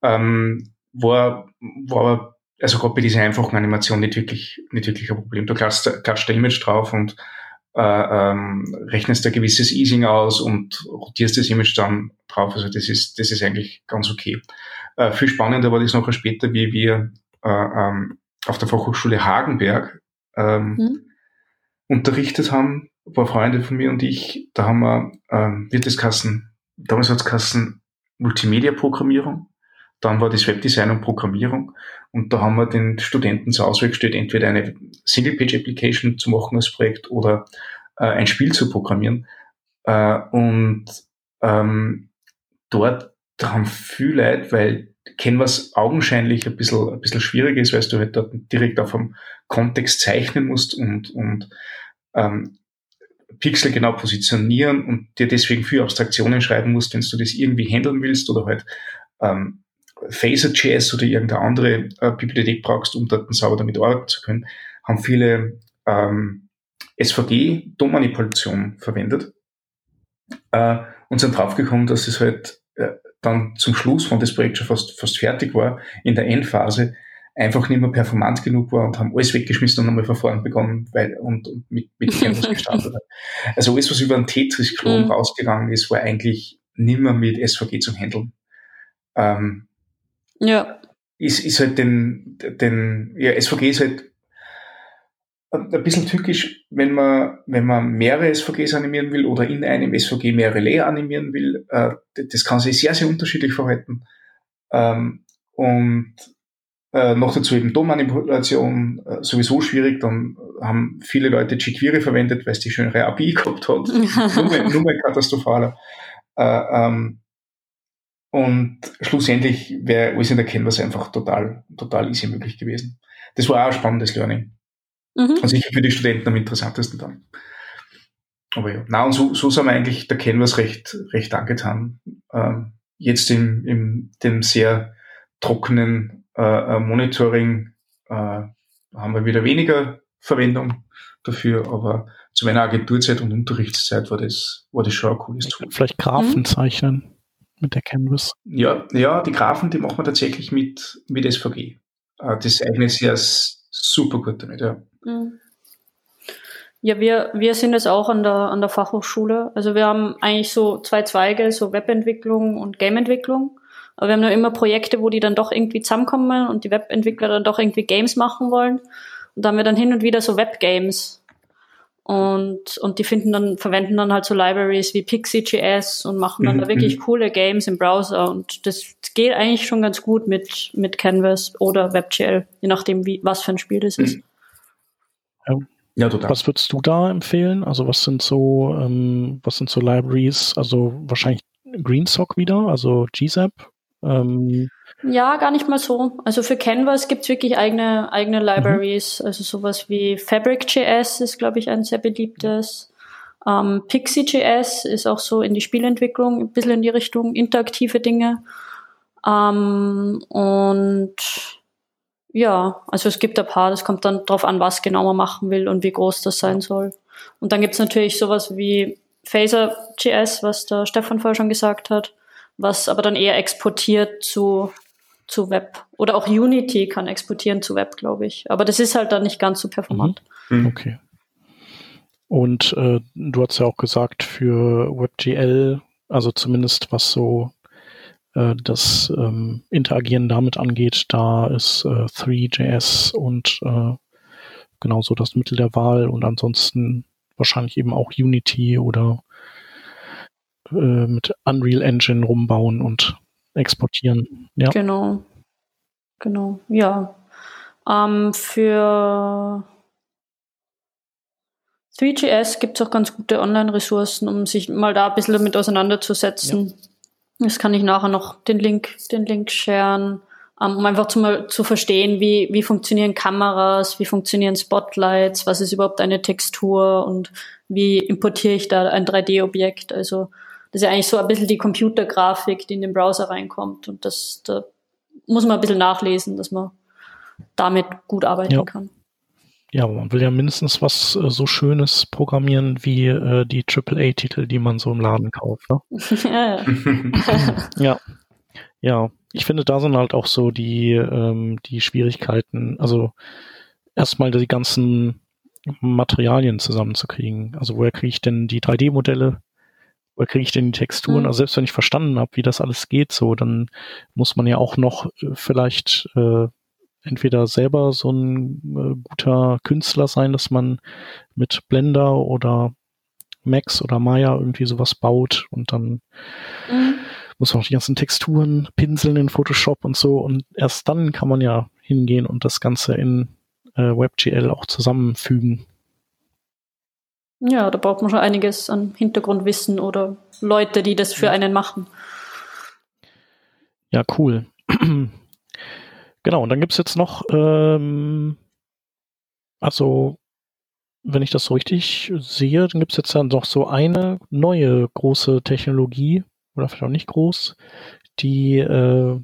Ähm, war, war also gerade bei dieser einfachen Animation nicht wirklich, nicht wirklich ein Problem. Du klatscht, klatscht der Image drauf und äh, ähm, rechnest ein gewisses Easing aus und rotierst das Image dann drauf. Also das ist, das ist eigentlich ganz okay. Äh, viel spannender war das noch später, wie wir äh, ähm, auf der Fachhochschule Hagenberg ähm, mhm. unterrichtet haben, ein paar Freunde von mir und ich, da haben wir, ähm, wird das Kassen, damals hat es Kassen Multimedia-Programmierung, dann war das Webdesign und Programmierung und da haben wir den Studenten zur Auswahl gestellt, entweder eine Single-Page-Application zu machen als Projekt oder äh, ein Spiel zu programmieren. Äh, und ähm, dort haben viele Leute, weil Canvas augenscheinlich ein bisschen, ein bisschen schwierig ist, weil du halt dort direkt auf dem Kontext zeichnen musst und, und ähm, Pixel genau positionieren und dir deswegen viel Abstraktionen schreiben musst, wenn du das irgendwie handeln willst oder halt ähm, Phaser.js oder irgendeine andere äh, Bibliothek brauchst, um dort sauber damit arbeiten zu können, haben viele ähm, SVG-DOM-Manipulation verwendet äh, und sind draufgekommen, dass es halt äh, dann zum Schluss, wenn das Projekt schon fast, fast fertig war, in der Endphase, einfach nicht mehr performant genug war und haben alles weggeschmissen und nochmal Verfahren begonnen weil, und, und mit, mit Canvas gestartet hat. Also alles, was über einen Tetris-Klon mhm. rausgegangen ist, war eigentlich nimmer mit SVG zum Handeln. Ähm, ja. Ist, ist halt den, den, ja, SVG ist halt ein bisschen tückisch, wenn man, wenn man mehrere SVGs animieren will oder in einem SVG mehrere Layer animieren will. Äh, das kann sich sehr, sehr unterschiedlich verhalten. Ähm, und äh, noch dazu eben DOM-Manipulation äh, sowieso schwierig. Dann haben viele Leute jQuery verwendet, weil es die schönere API gehabt hat. nur, nur mehr katastrophaler. Äh, ähm, und schlussendlich wäre alles in der Canvas einfach total, total easy möglich gewesen. Das war auch ein spannendes Learning. Mhm. Und sicher für die Studenten am interessantesten dann. Aber ja, na und so, so sind wir eigentlich der Canvas recht, recht angetan. Ähm, jetzt im, im dem sehr trockenen äh, äh, Monitoring äh, haben wir wieder weniger Verwendung dafür, aber zu meiner Agenturzeit und Unterrichtszeit war das, war das schon ein cooles Tool. Vielleicht Graphen mhm. zeichnen mit der Canvas. Ja, ja, die Graphen, die machen wir tatsächlich mit, mit SVG. Äh, das eignet sich ja super gut damit, ja. Mhm. Ja, wir, wir sind es auch an der, an der Fachhochschule. Also wir haben eigentlich so zwei Zweige, so Webentwicklung und Gameentwicklung. Aber wir haben ja immer Projekte, wo die dann doch irgendwie zusammenkommen und die Webentwickler dann doch irgendwie Games machen wollen. Und da haben wir dann hin und wieder so Webgames. Und, und die finden dann, verwenden dann halt so Libraries wie Pixie.js und machen dann mhm. da wirklich mhm. coole Games im Browser. Und das geht eigentlich schon ganz gut mit, mit Canvas oder WebGL, je nachdem, wie, was für ein Spiel das ist. Ja. Ja, total. Was würdest du da empfehlen? Also was sind so, ähm, was sind so Libraries? Also wahrscheinlich GreenSock wieder, also GZAP ähm, ja, gar nicht mal so. Also für Canvas gibt's wirklich eigene, eigene Libraries. Mhm. Also sowas wie Fabric.js ist, glaube ich, ein sehr beliebtes. Ähm, Pixie.js ist auch so in die Spielentwicklung, ein bisschen in die Richtung interaktive Dinge. Ähm, und ja, also es gibt ein paar, das kommt dann drauf an, was genau man machen will und wie groß das sein soll. Und dann gibt's natürlich sowas wie Phaser.js, was der Stefan vorher schon gesagt hat was aber dann eher exportiert zu, zu Web. Oder auch Unity kann exportieren zu Web, glaube ich. Aber das ist halt dann nicht ganz so performant. Mhm. mhm. Okay. Und äh, du hast ja auch gesagt, für WebGL, also zumindest was so äh, das ähm, Interagieren damit angeht, da ist äh, 3JS und äh, genauso das Mittel der Wahl und ansonsten wahrscheinlich eben auch Unity oder äh, mit Unreal Engine rumbauen und exportieren. Ja. Genau. Genau. Ja. Ähm, für 3GS gibt es auch ganz gute Online-Ressourcen, um sich mal da ein bisschen damit auseinanderzusetzen. Ja. Das kann ich nachher noch den Link, den Link sharen, um, ähm, um einfach zu, mal zu verstehen, wie, wie funktionieren Kameras, wie funktionieren Spotlights, was ist überhaupt eine Textur und wie importiere ich da ein 3D-Objekt. Also das ist ja eigentlich so ein bisschen die Computergrafik, die in den Browser reinkommt. Und das da muss man ein bisschen nachlesen, dass man damit gut arbeiten ja. kann. Ja, man will ja mindestens was äh, so Schönes programmieren wie äh, die AAA-Titel, die man so im Laden kauft. Ne? ja. ja, ich finde, da sind halt auch so die, ähm, die Schwierigkeiten. Also erstmal die ganzen Materialien zusammenzukriegen. Also woher kriege ich denn die 3D-Modelle? Woher kriege ich denn die Texturen? Mhm. Also selbst wenn ich verstanden habe, wie das alles geht, so, dann muss man ja auch noch äh, vielleicht äh, entweder selber so ein äh, guter Künstler sein, dass man mit Blender oder Max oder Maya irgendwie sowas baut und dann mhm. muss man auch die ganzen Texturen pinseln in Photoshop und so und erst dann kann man ja hingehen und das Ganze in äh, WebGL auch zusammenfügen. Ja, da braucht man schon einiges an Hintergrundwissen oder Leute, die das für einen machen. Ja, cool. Genau, und dann gibt's jetzt noch, ähm, also wenn ich das so richtig sehe, dann gibt's jetzt dann noch so eine neue große Technologie, oder vielleicht auch nicht groß, die, äh,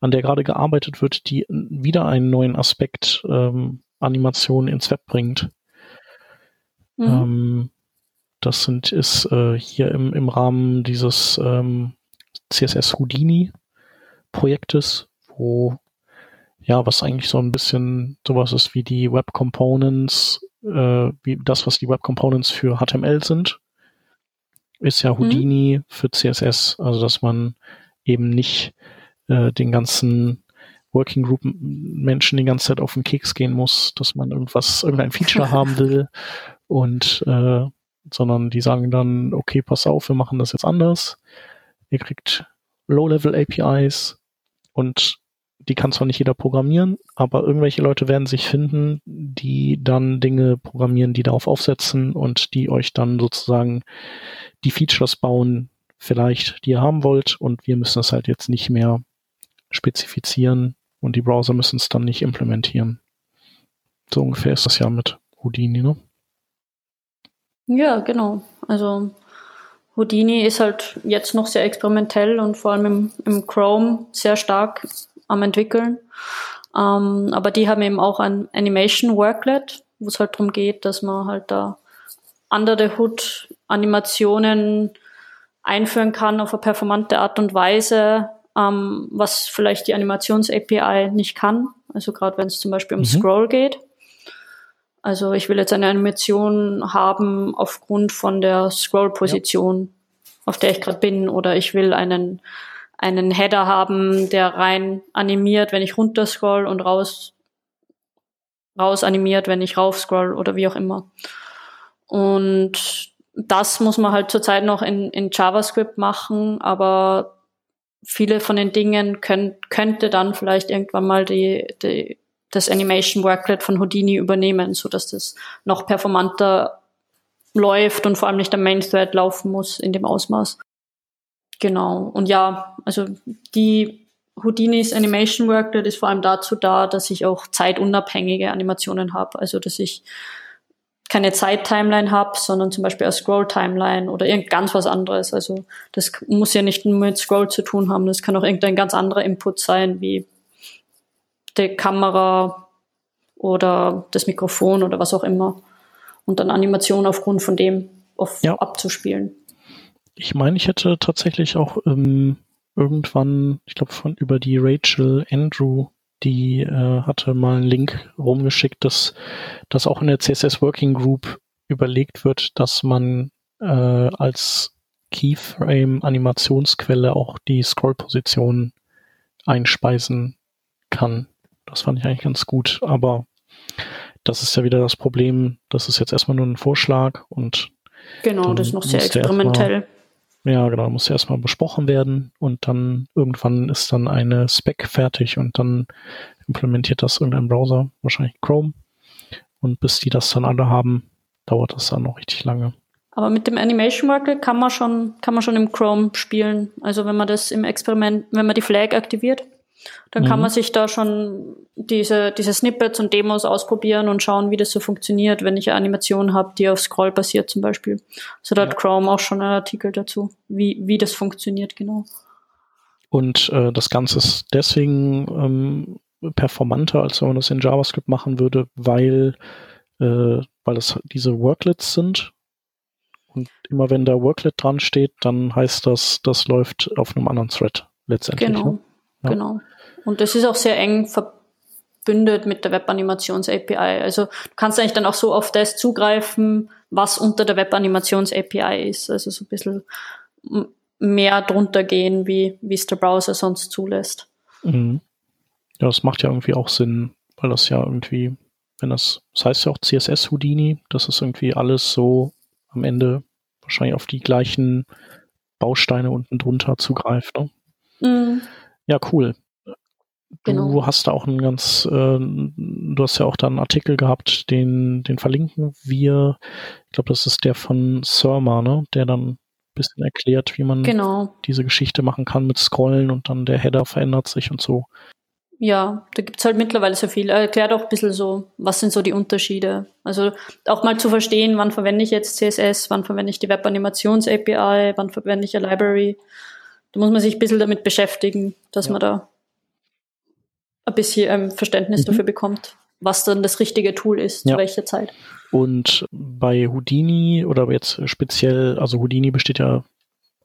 an der gerade gearbeitet wird, die wieder einen neuen Aspekt ähm, Animation ins Web bringt. Mhm. Ähm, das sind, ist äh, hier im, im Rahmen dieses ähm, CSS Houdini Projektes, wo ja, was eigentlich so ein bisschen sowas ist wie die Web Components, äh, wie das, was die Web Components für HTML sind, ist ja mhm. Houdini mhm. für CSS, also dass man eben nicht äh, den ganzen Working Group Menschen die ganze Zeit auf den Keks gehen muss, dass man irgendwas, irgendein Feature haben will und äh, sondern die sagen dann, okay, pass auf, wir machen das jetzt anders. Ihr kriegt Low-Level APIs und die kann zwar nicht jeder programmieren, aber irgendwelche Leute werden sich finden, die dann Dinge programmieren, die darauf aufsetzen und die euch dann sozusagen die Features bauen, vielleicht, die ihr haben wollt. Und wir müssen es halt jetzt nicht mehr spezifizieren und die Browser müssen es dann nicht implementieren. So ungefähr ist das ja mit Houdini, ne? Ja, genau. Also Houdini ist halt jetzt noch sehr experimentell und vor allem im, im Chrome sehr stark am entwickeln. Ähm, aber die haben eben auch ein Animation Worklet, wo es halt darum geht, dass man halt da under the hood Animationen einführen kann auf eine performante Art und Weise, ähm, was vielleicht die Animations-API nicht kann. Also gerade wenn es zum Beispiel um mhm. Scroll geht. Also ich will jetzt eine Animation haben aufgrund von der Scroll-Position, ja. auf der ich gerade bin, oder ich will einen einen Header haben, der rein animiert, wenn ich runter scroll und raus, raus animiert, wenn ich rauf scroll oder wie auch immer. Und das muss man halt zurzeit noch in, in JavaScript machen, aber viele von den Dingen könnt, könnte dann vielleicht irgendwann mal die, die, das Animation Worklet von Houdini übernehmen, so dass das noch performanter läuft und vor allem nicht der Main Thread laufen muss in dem Ausmaß. Genau. Und ja, also die Houdinis Animation Workload ist vor allem dazu da, dass ich auch zeitunabhängige Animationen habe. Also dass ich keine Zeit-Timeline habe, sondern zum Beispiel eine Scroll-Timeline oder irgend ganz was anderes. Also das muss ja nicht nur mit Scroll zu tun haben, das kann auch irgendein ganz anderer Input sein, wie die Kamera oder das Mikrofon oder was auch immer. Und dann Animation aufgrund von dem auf, ja. abzuspielen ich meine, ich hätte tatsächlich auch ähm, irgendwann, ich glaube, von über die Rachel Andrew, die äh, hatte mal einen Link rumgeschickt, dass, dass auch in der CSS Working Group überlegt wird, dass man äh, als Keyframe-Animationsquelle auch die Scrollposition einspeisen kann. Das fand ich eigentlich ganz gut, aber das ist ja wieder das Problem, das ist jetzt erstmal nur ein Vorschlag und genau, das ist noch sehr experimentell. Mal, ja, genau, muss erstmal besprochen werden und dann irgendwann ist dann eine Spec fertig und dann implementiert das irgendein Browser, wahrscheinlich Chrome. Und bis die das dann alle haben, dauert das dann noch richtig lange. Aber mit dem Animation Worklet kann man schon, kann man schon im Chrome spielen. Also wenn man das im Experiment, wenn man die Flag aktiviert, dann mhm. kann man sich da schon diese, diese Snippets und Demos ausprobieren und schauen, wie das so funktioniert, wenn ich eine Animation habe, die auf Scroll basiert zum Beispiel. Also da hat ja. Chrome auch schon einen Artikel dazu, wie, wie das funktioniert genau. Und äh, das Ganze ist deswegen ähm, performanter, als wenn man das in JavaScript machen würde, weil, äh, weil das diese Worklets sind. Und immer wenn da Worklet dran steht, dann heißt das, das läuft auf einem anderen Thread letztendlich. Genau. Ne? Ja. Genau. Und das ist auch sehr eng verbündet mit der Webanimations-API. Also du kannst eigentlich dann auch so auf das zugreifen, was unter der Webanimations-API ist. Also so ein bisschen mehr drunter gehen, wie es der Browser sonst zulässt. Mhm. Ja, das macht ja irgendwie auch Sinn, weil das ja irgendwie, wenn das, das heißt ja auch CSS Houdini, das ist irgendwie alles so am Ende wahrscheinlich auf die gleichen Bausteine unten drunter zugreift. Ne? Mhm. Ja, cool. Genau. Du hast da auch einen ganz, äh, du hast ja auch da einen Artikel gehabt, den, den verlinken wir. Ich glaube, das ist der von Surma, ne? Der dann ein bisschen erklärt, wie man genau. diese Geschichte machen kann mit Scrollen und dann der Header verändert sich und so. Ja, da gibt's halt mittlerweile so viel. Er erklärt auch ein bisschen so, was sind so die Unterschiede. Also auch mal zu verstehen, wann verwende ich jetzt CSS, wann verwende ich die Web-Animations-API, wann verwende ich eine Library. Da muss man sich ein bisschen damit beschäftigen, dass ja. man da ein bisschen ähm, Verständnis mhm. dafür bekommt, was dann das richtige Tool ist, ja. zu welcher Zeit. Und bei Houdini oder jetzt speziell, also Houdini besteht ja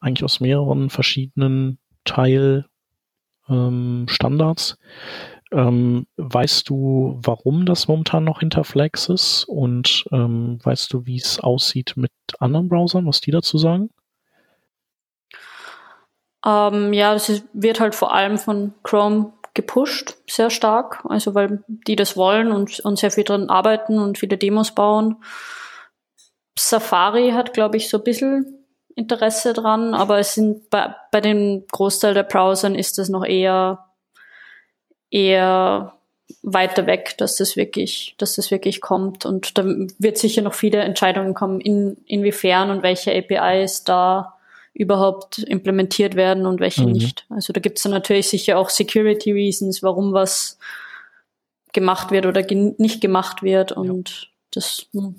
eigentlich aus mehreren verschiedenen Teilstandards. Ähm, ähm, weißt du, warum das momentan noch hinter Flags ist? Und ähm, weißt du, wie es aussieht mit anderen Browsern, was die dazu sagen? Ähm, ja, das ist, wird halt vor allem von Chrome gepusht, sehr stark, also weil die das wollen und, und sehr viel dran arbeiten und viele Demos bauen. Safari hat, glaube ich, so ein bisschen Interesse dran, aber es sind bei, bei dem Großteil der Browsern ist das noch eher, eher weiter weg, dass das wirklich, dass das wirklich kommt. Und da wird sicher noch viele Entscheidungen kommen, in, inwiefern und welche APIs da überhaupt implementiert werden und welche mhm. nicht. Also da gibt es dann natürlich sicher auch Security Reasons, warum was gemacht wird oder ge nicht gemacht wird und ja. das. Hm.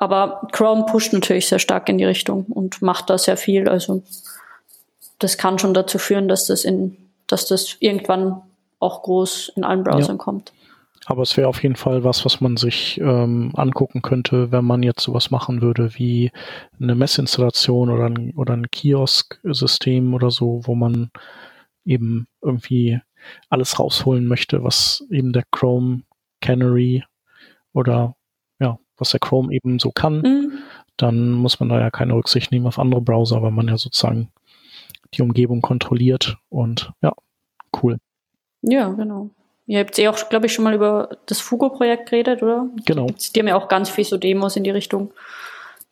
Aber Chrome pusht natürlich sehr stark in die Richtung und macht da sehr viel. Also das kann schon dazu führen, dass das in, dass das irgendwann auch groß in allen Browsern ja. kommt. Aber es wäre auf jeden Fall was, was man sich ähm, angucken könnte, wenn man jetzt sowas machen würde wie eine Messinstallation oder ein, oder ein Kiosk-System oder so, wo man eben irgendwie alles rausholen möchte, was eben der Chrome Canary oder ja, was der Chrome eben so kann, mhm. dann muss man da ja keine Rücksicht nehmen auf andere Browser, weil man ja sozusagen die Umgebung kontrolliert und ja, cool. Ja, genau. Ihr habt eh auch, glaube ich, schon mal über das Fugo-Projekt geredet, oder? Genau. Die haben ja auch ganz viel so Demos in die Richtung,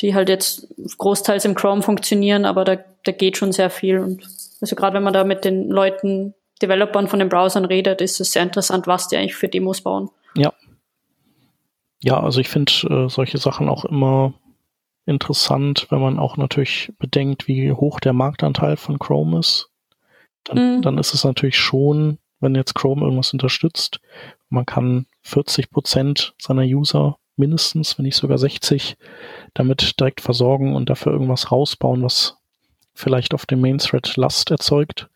die halt jetzt großteils im Chrome funktionieren, aber da, da geht schon sehr viel. Und also gerade wenn man da mit den Leuten, Developern von den Browsern redet, ist es sehr interessant, was die eigentlich für Demos bauen. Ja. Ja, also ich finde äh, solche Sachen auch immer interessant, wenn man auch natürlich bedenkt, wie hoch der Marktanteil von Chrome ist. Dann, mm. dann ist es natürlich schon wenn jetzt Chrome irgendwas unterstützt. Man kann 40 Prozent seiner User mindestens, wenn nicht sogar 60, damit direkt versorgen und dafür irgendwas rausbauen, was vielleicht auf dem Main Thread Last erzeugt.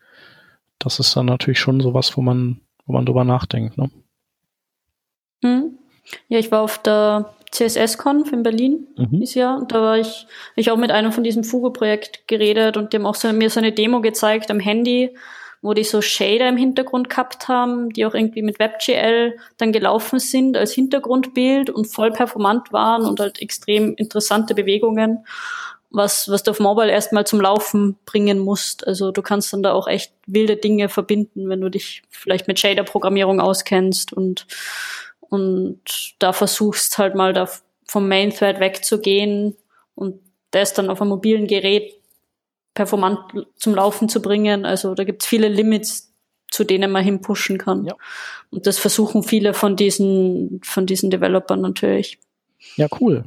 Das ist dann natürlich schon sowas, wo man, wo man drüber nachdenkt. Ne? Hm. Ja, ich war auf der CSS-Conf in Berlin mhm. dieses Jahr. Und da war ich, ich auch mit einem von diesem Fugo-Projekt geredet und haben auch so, mir so eine Demo gezeigt am Handy, wo die so Shader im Hintergrund gehabt haben, die auch irgendwie mit WebGL dann gelaufen sind als Hintergrundbild und voll performant waren und halt extrem interessante Bewegungen. was, was du auf Mobile erstmal zum Laufen bringen musst. Also du kannst dann da auch echt wilde Dinge verbinden, wenn du dich vielleicht mit Shader-Programmierung auskennst und, und da versuchst halt mal da vom Main Thread wegzugehen und das dann auf einem mobilen Gerät performant zum Laufen zu bringen. Also da gibt's viele Limits, zu denen man hinpushen kann. Ja. Und das versuchen viele von diesen, von diesen Developern natürlich. Ja, cool.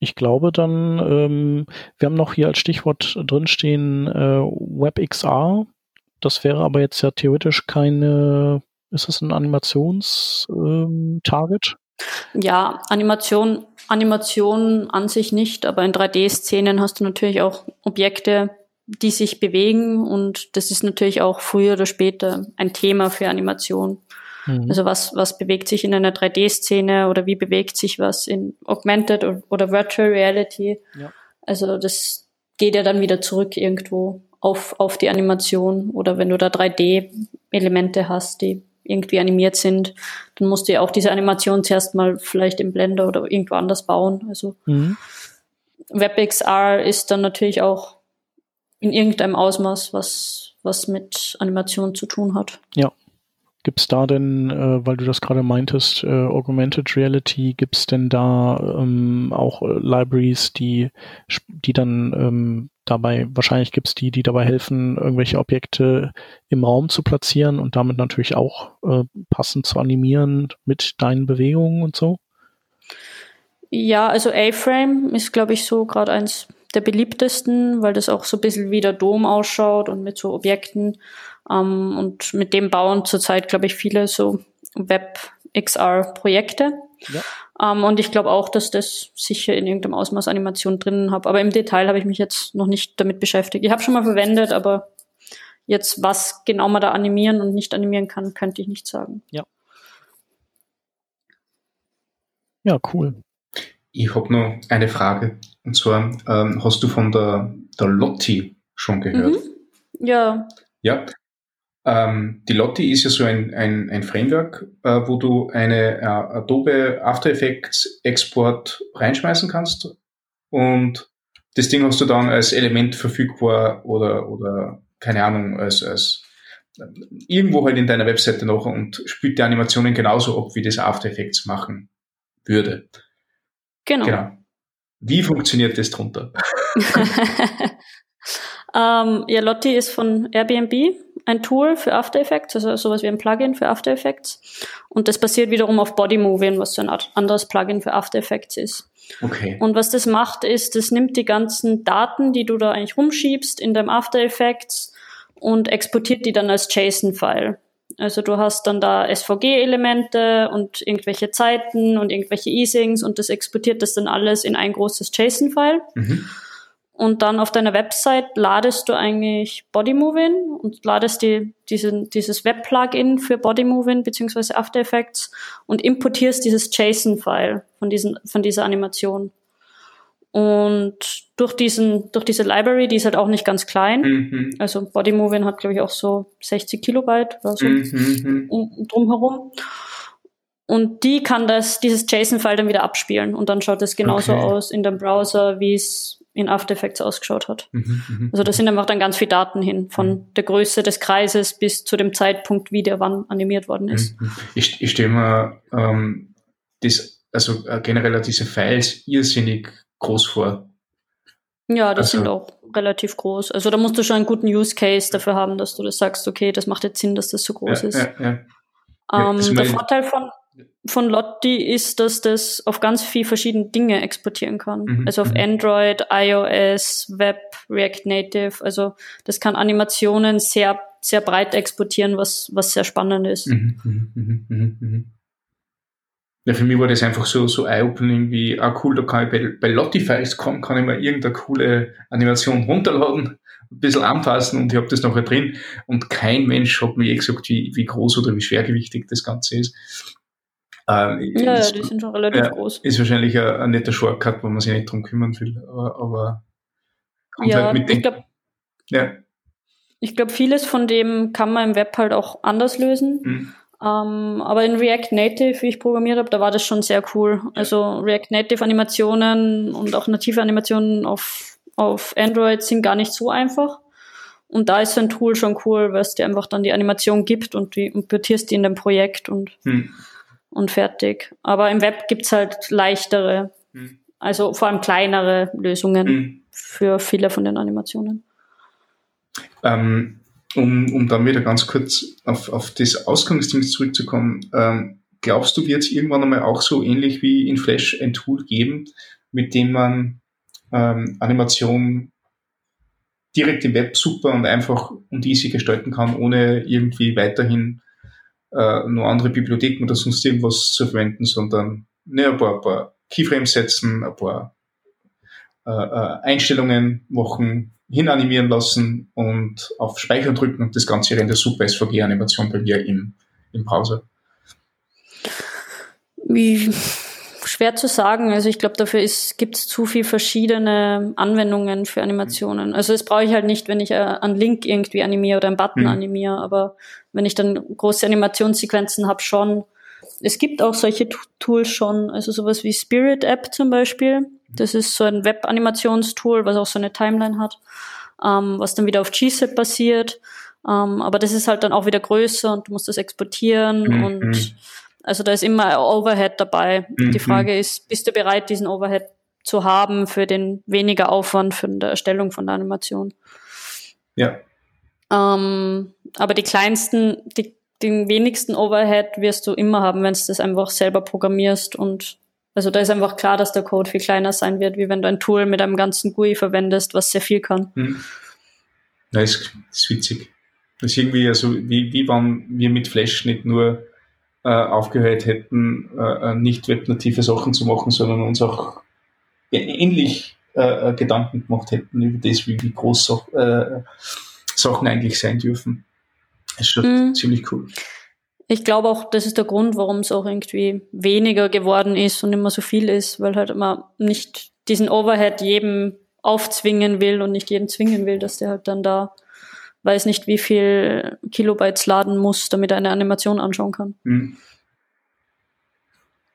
Ich glaube dann, ähm, wir haben noch hier als Stichwort drinstehen äh, WebXR. Das wäre aber jetzt ja theoretisch keine, ist das ein Animations-Target? Ähm, ja, Animation, Animation an sich nicht, aber in 3D-Szenen hast du natürlich auch Objekte, die sich bewegen und das ist natürlich auch früher oder später ein Thema für Animation. Mhm. Also was, was bewegt sich in einer 3D-Szene oder wie bewegt sich was in Augmented oder Virtual Reality. Ja. Also das geht ja dann wieder zurück irgendwo auf, auf die Animation oder wenn du da 3D-Elemente hast, die irgendwie animiert sind, dann musst du ja auch diese Animation zuerst mal vielleicht im Blender oder irgendwo anders bauen. Also mhm. WebXR ist dann natürlich auch in irgendeinem Ausmaß, was, was mit Animation zu tun hat. Ja. Gibt es da denn, äh, weil du das gerade meintest, äh, Augmented Reality, gibt es denn da ähm, auch äh, Libraries, die, die dann ähm, dabei, wahrscheinlich gibt es die, die dabei helfen, irgendwelche Objekte im Raum zu platzieren und damit natürlich auch äh, passend zu animieren mit deinen Bewegungen und so? Ja, also A-Frame ist, glaube ich, so gerade eins der beliebtesten, weil das auch so ein bisschen wie der Dom ausschaut und mit so Objekten. Ähm, und mit dem bauen zurzeit, glaube ich, viele so Web-XR-Projekte. Ja. Um, ähm, und ich glaube auch, dass das sicher in irgendeinem Ausmaß Animation drinnen habe. Aber im Detail habe ich mich jetzt noch nicht damit beschäftigt. Ich habe schon mal verwendet, aber jetzt, was genau man da animieren und nicht animieren kann, könnte ich nicht sagen. Ja. Ja, cool. Ich habe noch eine Frage. Und zwar, ähm, hast du von der, der Lotti schon gehört? Mhm. Ja. Ja. Ähm, die Lotti ist ja so ein, ein, ein Framework, äh, wo du eine äh, Adobe After Effects Export reinschmeißen kannst und das Ding hast du dann als Element verfügbar oder, oder keine Ahnung, als, als irgendwo halt in deiner Webseite noch und spielt die Animationen genauso ab, wie das After Effects machen würde. Genau. genau. Wie funktioniert das drunter? ähm, ja, Lotti ist von Airbnb ein Tool für After Effects, also sowas wie ein Plugin für After Effects. Und das basiert wiederum auf Bodymovin, was so ein anderes Plugin für After Effects ist. Okay. Und was das macht, ist, das nimmt die ganzen Daten, die du da eigentlich rumschiebst in deinem After Effects und exportiert die dann als JSON-File. Also du hast dann da SVG-Elemente und irgendwelche Zeiten und irgendwelche Easings und das exportiert das dann alles in ein großes JSON-File. Mhm. Und dann auf deiner Website ladest du eigentlich Bodymovin und ladest die, diesen, dieses Web-Plugin für Bodymovin beziehungsweise After Effects und importierst dieses JSON-File von, diesen, von dieser Animation. Und durch diesen, durch diese Library, die ist halt auch nicht ganz klein. Mhm. Also Bodymovin hat, glaube ich, auch so 60 Kilobyte oder so mhm. drumherum. Und die kann das, dieses JSON-File dann wieder abspielen und dann schaut es genauso okay. aus in dem Browser, wie es in After Effects ausgeschaut hat. Mhm, mhm, also da sind einfach dann ganz viele Daten hin, von mhm. der Größe des Kreises bis zu dem Zeitpunkt, wie der wann animiert worden ist. Mhm. Ich, ich stelle mir ähm, das, also äh, generell diese Files irrsinnig groß vor. Ja, das also, sind auch relativ groß. Also da musst du schon einen guten Use Case dafür haben, dass du das sagst, okay, das macht jetzt Sinn, dass das so groß ja, ist. Ja, ja. Ähm, der Vorteil von von Lotti ist, dass das auf ganz viel verschiedene Dinge exportieren kann. Mhm. Also auf mhm. Android, iOS, Web, React Native. Also das kann Animationen sehr, sehr breit exportieren, was, was sehr spannend ist. Mhm. mhm, mhm, mhm. Ja, für mich war das einfach so, so eye-opening wie, ah cool, da kann ich bei, bei Lotti-Files kann, kann ich mir irgendeine coole Animation runterladen, ein bisschen anpassen und ich habe das nachher drin. Und kein Mensch hat mir eh gesagt, wie, wie groß oder wie schwergewichtig das Ganze ist. Ähm, ja, ist, ja, die sind schon relativ ja, groß. Ist wahrscheinlich ein, ein, netter Shortcut, wo man sich nicht drum kümmern will, aber, aber kommt ja, halt mit ich glaube, ja. ich glaube, vieles von dem kann man im Web halt auch anders lösen. Mhm. Ähm, aber in React Native, wie ich programmiert habe, da war das schon sehr cool. Also React Native Animationen und auch native Animationen auf, auf Android sind gar nicht so einfach. Und da ist so ein Tool schon cool, weil es dir einfach dann die Animation gibt und du importierst die in dein Projekt und, hm. Und fertig. Aber im Web gibt's halt leichtere, hm. also vor allem kleinere Lösungen hm. für viele von den Animationen. Ähm, um, um dann wieder ganz kurz auf, auf das Ausgangsding zurückzukommen, ähm, glaubst du, wird es irgendwann einmal auch so ähnlich wie in Flash ein Tool geben, mit dem man ähm, Animation direkt im Web super und einfach und easy gestalten kann, ohne irgendwie weiterhin äh, nur andere Bibliotheken oder sonst irgendwas zu verwenden, sondern ne, ein, paar, paar Keyframes setzen, ein paar äh, äh, Einstellungen machen, hinanimieren lassen und auf Speichern drücken und das Ganze rennt super SVG-Animation bei mir im, im Browser. Wie schwer zu sagen. Also ich glaube, dafür gibt es zu viel verschiedene Anwendungen für Animationen. Also das brauche ich halt nicht, wenn ich äh, einen Link irgendwie animiere oder einen Button mhm. animiere, aber wenn ich dann große Animationssequenzen habe, schon. Es gibt auch solche Tools schon, also sowas wie Spirit App zum Beispiel. Das ist so ein Web-Animationstool, was auch so eine Timeline hat, ähm, was dann wieder auf GZIP basiert. Ähm, aber das ist halt dann auch wieder größer und du musst das exportieren mhm. und also da ist immer Overhead dabei. Mhm. Die Frage ist, bist du bereit, diesen Overhead zu haben für den weniger Aufwand für die Erstellung von der Animation? Ja. Ähm, aber die kleinsten, die, den wenigsten Overhead wirst du immer haben, wenn du das einfach selber programmierst und also da ist einfach klar, dass der Code viel kleiner sein wird, wie wenn du ein Tool mit einem ganzen GUI verwendest, was sehr viel kann. Mhm. Ja, ist, ist witzig. Das ist irgendwie, also wie, wie wenn wir mit Flash nicht nur äh, aufgehört hätten, äh, äh, nicht webnative Sachen zu machen, sondern uns auch ähnlich äh, äh, Gedanken gemacht hätten über das, wie, wie groß so, äh, Sachen eigentlich sein dürfen. Das ist schon mhm. ziemlich cool. Ich glaube auch, das ist der Grund, warum es auch irgendwie weniger geworden ist und immer so viel ist, weil halt man nicht diesen Overhead jedem aufzwingen will und nicht jeden zwingen will, dass der halt dann da weiß nicht, wie viel Kilobytes laden muss, damit er eine Animation anschauen kann. Mhm.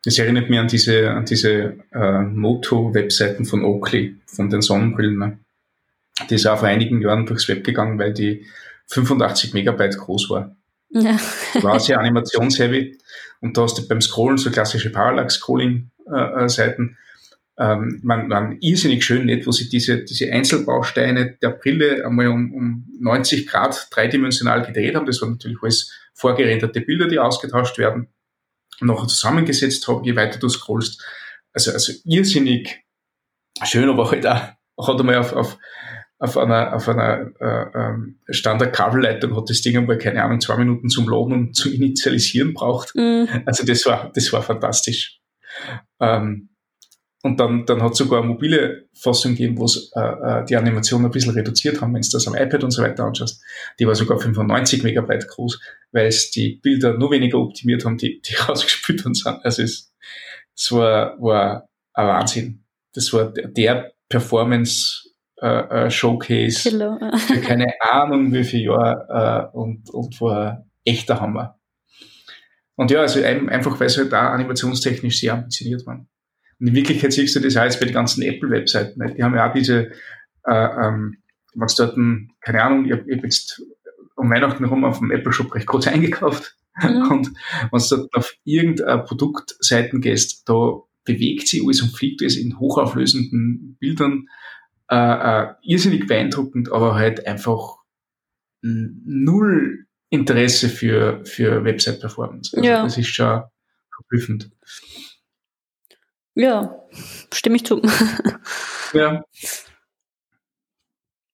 Das erinnert mich an diese, an diese äh, Moto-Webseiten von Oakley, von den Sonnenbrillen. Ne? Die ist auch vor einigen Jahren durchs Web gegangen, weil die 85 Megabyte groß war. Ja. war sehr animationsheavy. Und da hast du beim Scrollen so klassische Parallax-Scrolling-Seiten. Ähm, man, man irrsinnig schön nicht, wo sie diese, diese Einzelbausteine der Brille einmal um, um 90 Grad dreidimensional gedreht haben. Das waren natürlich alles vorgerenderte Bilder, die ausgetauscht werden und nachher zusammengesetzt haben, je weiter du scrollst. Also, also irrsinnig schön, aber halt auch, hat einmal auf, auf auf einer, auf einer äh, ähm, Standard-Kabelleitung hat das Ding einmal, keine Ahnung, zwei Minuten zum Laden und zum Initialisieren braucht. Mm. Also das war, das war fantastisch. Ähm, und dann, dann hat es sogar eine mobile Fassung gegeben, wo es äh, äh, die Animation ein bisschen reduziert haben, wenn du das am iPad und so weiter anschaust. Die war sogar 95 Megabyte groß, weil es die Bilder nur weniger optimiert haben, die, die rausgespült worden sind. Also es, es war, war ein Wahnsinn. Das war der Performance äh, äh, Showcase Kilo. für keine Ahnung wie viel Jahre äh, und, und war echter Hammer. Und ja, also einfach, weil sie halt da animationstechnisch sehr ambitioniert waren. In Wirklichkeit siehst du das auch jetzt bei den ganzen Apple-Webseiten. Die haben ja auch diese, äh, ähm, wenn es dort, ein, keine Ahnung, ich habe hab jetzt um Weihnachten herum auf dem Apple-Shop recht kurz eingekauft. Mhm. Und wenn du dort auf irgendeine Produktseiten gehst, da bewegt sich alles und fliegt es in hochauflösenden Bildern äh, äh, irrsinnig beeindruckend, aber halt einfach null Interesse für, für Website-Performance. Also ja. Das ist schon verblüffend. Ja, stimme ich zu. ja.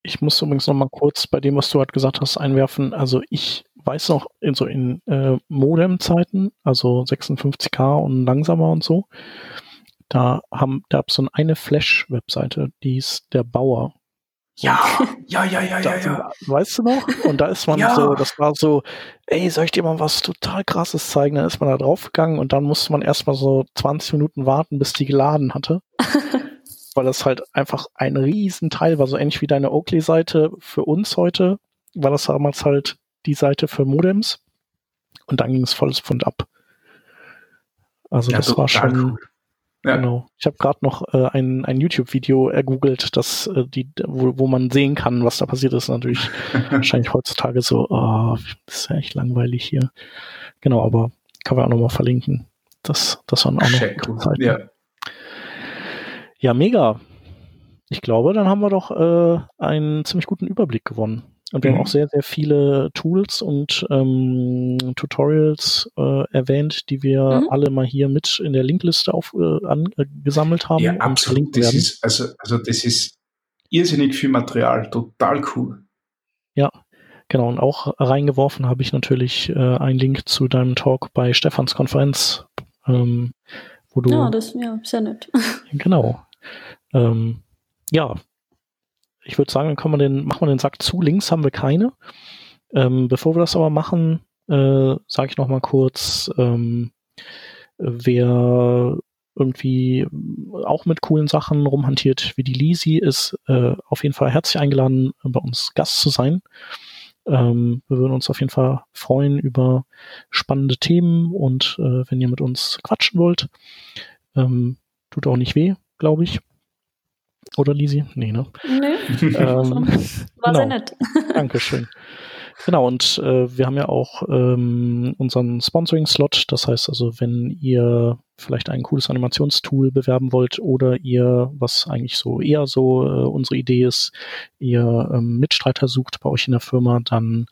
Ich muss übrigens noch mal kurz bei dem, was du gerade gesagt hast, einwerfen. Also ich weiß noch, in so in äh, Modem-Zeiten, also 56k und langsamer und so, da haben, da gab es so eine Flash-Webseite, die ist der Bauer. Ja, ja, ja, ja, ja, ja. Weißt du noch? Und da ist man ja. so, das war so, ey, soll ich dir mal was total krasses zeigen? Dann ist man da draufgegangen und dann musste man erstmal so 20 Minuten warten, bis die geladen hatte. Weil das halt einfach ein Riesenteil war, so ähnlich wie deine Oakley-Seite für uns heute, war das damals halt die Seite für Modems. Und dann ging es volles Pfund ab. Also ja, das war schon. Cool. Ja. Genau. Ich habe gerade noch äh, ein, ein YouTube-Video ergoogelt, das äh, die, wo, wo man sehen kann, was da passiert ist. Natürlich wahrscheinlich heutzutage so, oh, ist ja echt langweilig hier. Genau, aber kann man auch nochmal verlinken. Das, das waren auch noch cool. Zeiten. Ja. ja, mega. Ich glaube, dann haben wir doch äh, einen ziemlich guten Überblick gewonnen. Und wir mhm. haben auch sehr, sehr viele Tools und ähm, Tutorials äh, erwähnt, die wir mhm. alle mal hier mit in der Linkliste auf, äh, angesammelt haben. Ja, absolut. Das ist, also, also das ist irrsinnig viel Material, total cool. Ja, genau. Und auch reingeworfen habe ich natürlich äh, einen Link zu deinem Talk bei Stefans Konferenz, ähm, wo du. Ja, das ja, sehr nett. Genau. Ähm, ja, ich würde sagen, dann kann man den, machen wir den Sack zu. Links haben wir keine. Ähm, bevor wir das aber machen, äh, sage ich noch mal kurz, ähm, wer irgendwie auch mit coolen Sachen rumhantiert wie die Lisi, ist äh, auf jeden Fall herzlich eingeladen, bei uns Gast zu sein. Ähm, wir würden uns auf jeden Fall freuen über spannende Themen und äh, wenn ihr mit uns quatschen wollt, ähm, tut auch nicht weh, glaube ich. Oder Lisi? Nee, ne? Nee. Ähm, War genau. sehr nett. Dankeschön. Genau, und äh, wir haben ja auch ähm, unseren Sponsoring-Slot. Das heißt also, wenn ihr vielleicht ein cooles Animationstool bewerben wollt oder ihr, was eigentlich so eher so äh, unsere Idee ist, ihr ähm, Mitstreiter sucht bei euch in der Firma, dann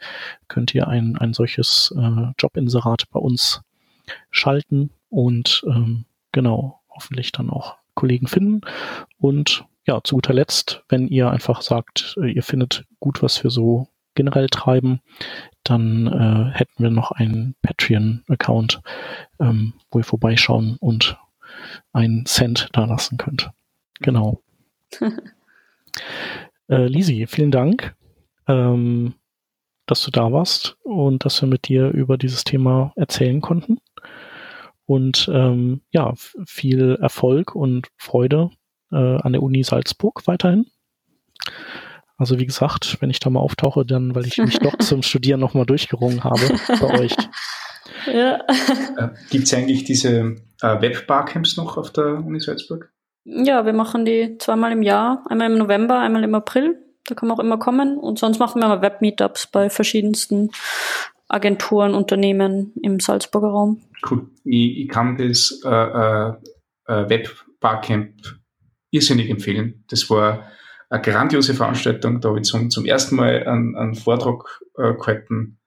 könnt ihr ein, ein solches äh, Jobinserat bei uns schalten und ähm, genau, hoffentlich dann auch Kollegen finden. Und ja, zu guter Letzt, wenn ihr einfach sagt, äh, ihr findet gut, was wir so generell treiben, dann äh, hätten wir noch einen Patreon-Account, ähm, wo ihr vorbeischauen und einen Cent da lassen könnt. Genau. äh, Lisi, vielen Dank, ähm, dass du da warst und dass wir mit dir über dieses Thema erzählen konnten. Und ähm, ja, viel Erfolg und Freude an der Uni Salzburg weiterhin. Also wie gesagt, wenn ich da mal auftauche, dann, weil ich mich doch zum Studieren nochmal durchgerungen habe bei euch. Ja. Äh, Gibt es eigentlich diese äh, Web-Barcamps noch auf der Uni Salzburg? Ja, wir machen die zweimal im Jahr, einmal im November, einmal im April. Da kann man auch immer kommen. Und sonst machen wir mal Web-Meetups bei verschiedensten Agenturen, Unternehmen im Salzburger Raum. Cool. Ich, ich kann das äh, äh, äh Web-Barcamp irrsinnig empfehlen. Das war eine grandiose Veranstaltung. Da habe ich zum, zum ersten Mal einen, einen Vortrag äh, gehalten.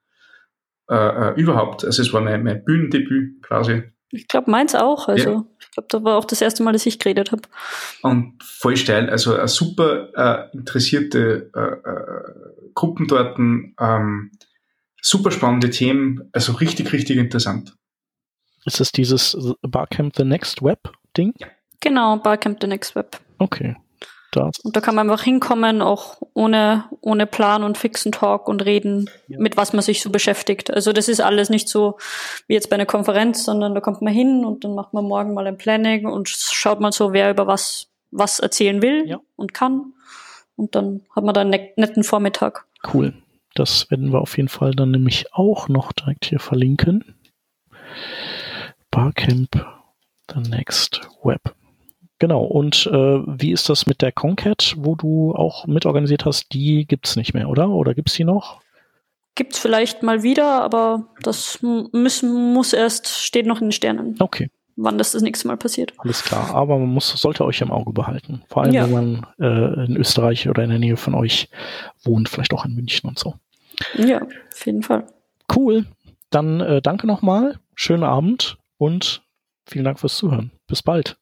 Äh, äh, überhaupt. Also es war mein, mein Bühnendebüt quasi. Ich glaube, meins auch. Also ja. ich glaube, da war auch das erste Mal, dass ich geredet habe. Und voll steil. Also eine super äh, interessierte äh, äh, Gruppen dort. Ähm, super spannende Themen. Also richtig, richtig interessant. Ist das dieses Barcamp The Next Web Ding? Ja. Genau, Barcamp The Next Web. Okay. Das. Und da kann man einfach hinkommen, auch ohne, ohne Plan und fixen Talk und reden, ja. mit was man sich so beschäftigt. Also das ist alles nicht so wie jetzt bei einer Konferenz, sondern da kommt man hin und dann macht man morgen mal ein Planning und schaut mal so, wer über was, was erzählen will ja. und kann. Und dann hat man da einen netten Vormittag. Cool. Das werden wir auf jeden Fall dann nämlich auch noch direkt hier verlinken. Barcamp The Next Web. Genau, und äh, wie ist das mit der Concat, wo du auch mitorganisiert hast? Die gibt's nicht mehr, oder? Oder gibt's die noch? Gibt's vielleicht mal wieder, aber das müssen, muss erst, steht noch in den Sternen. Okay. Wann das das nächste Mal passiert. Alles klar, aber man muss, sollte euch im Auge behalten. Vor allem, ja. wenn man äh, in Österreich oder in der Nähe von euch wohnt, vielleicht auch in München und so. Ja, auf jeden Fall. Cool. Dann äh, danke nochmal, schönen Abend und vielen Dank fürs Zuhören. Bis bald.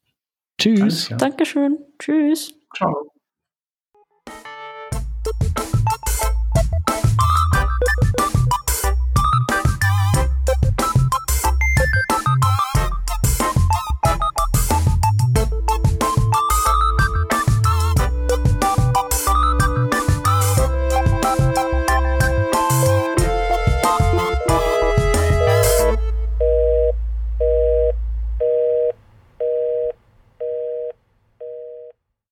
Tschüss. Dankeschön. Tschüss. Ciao.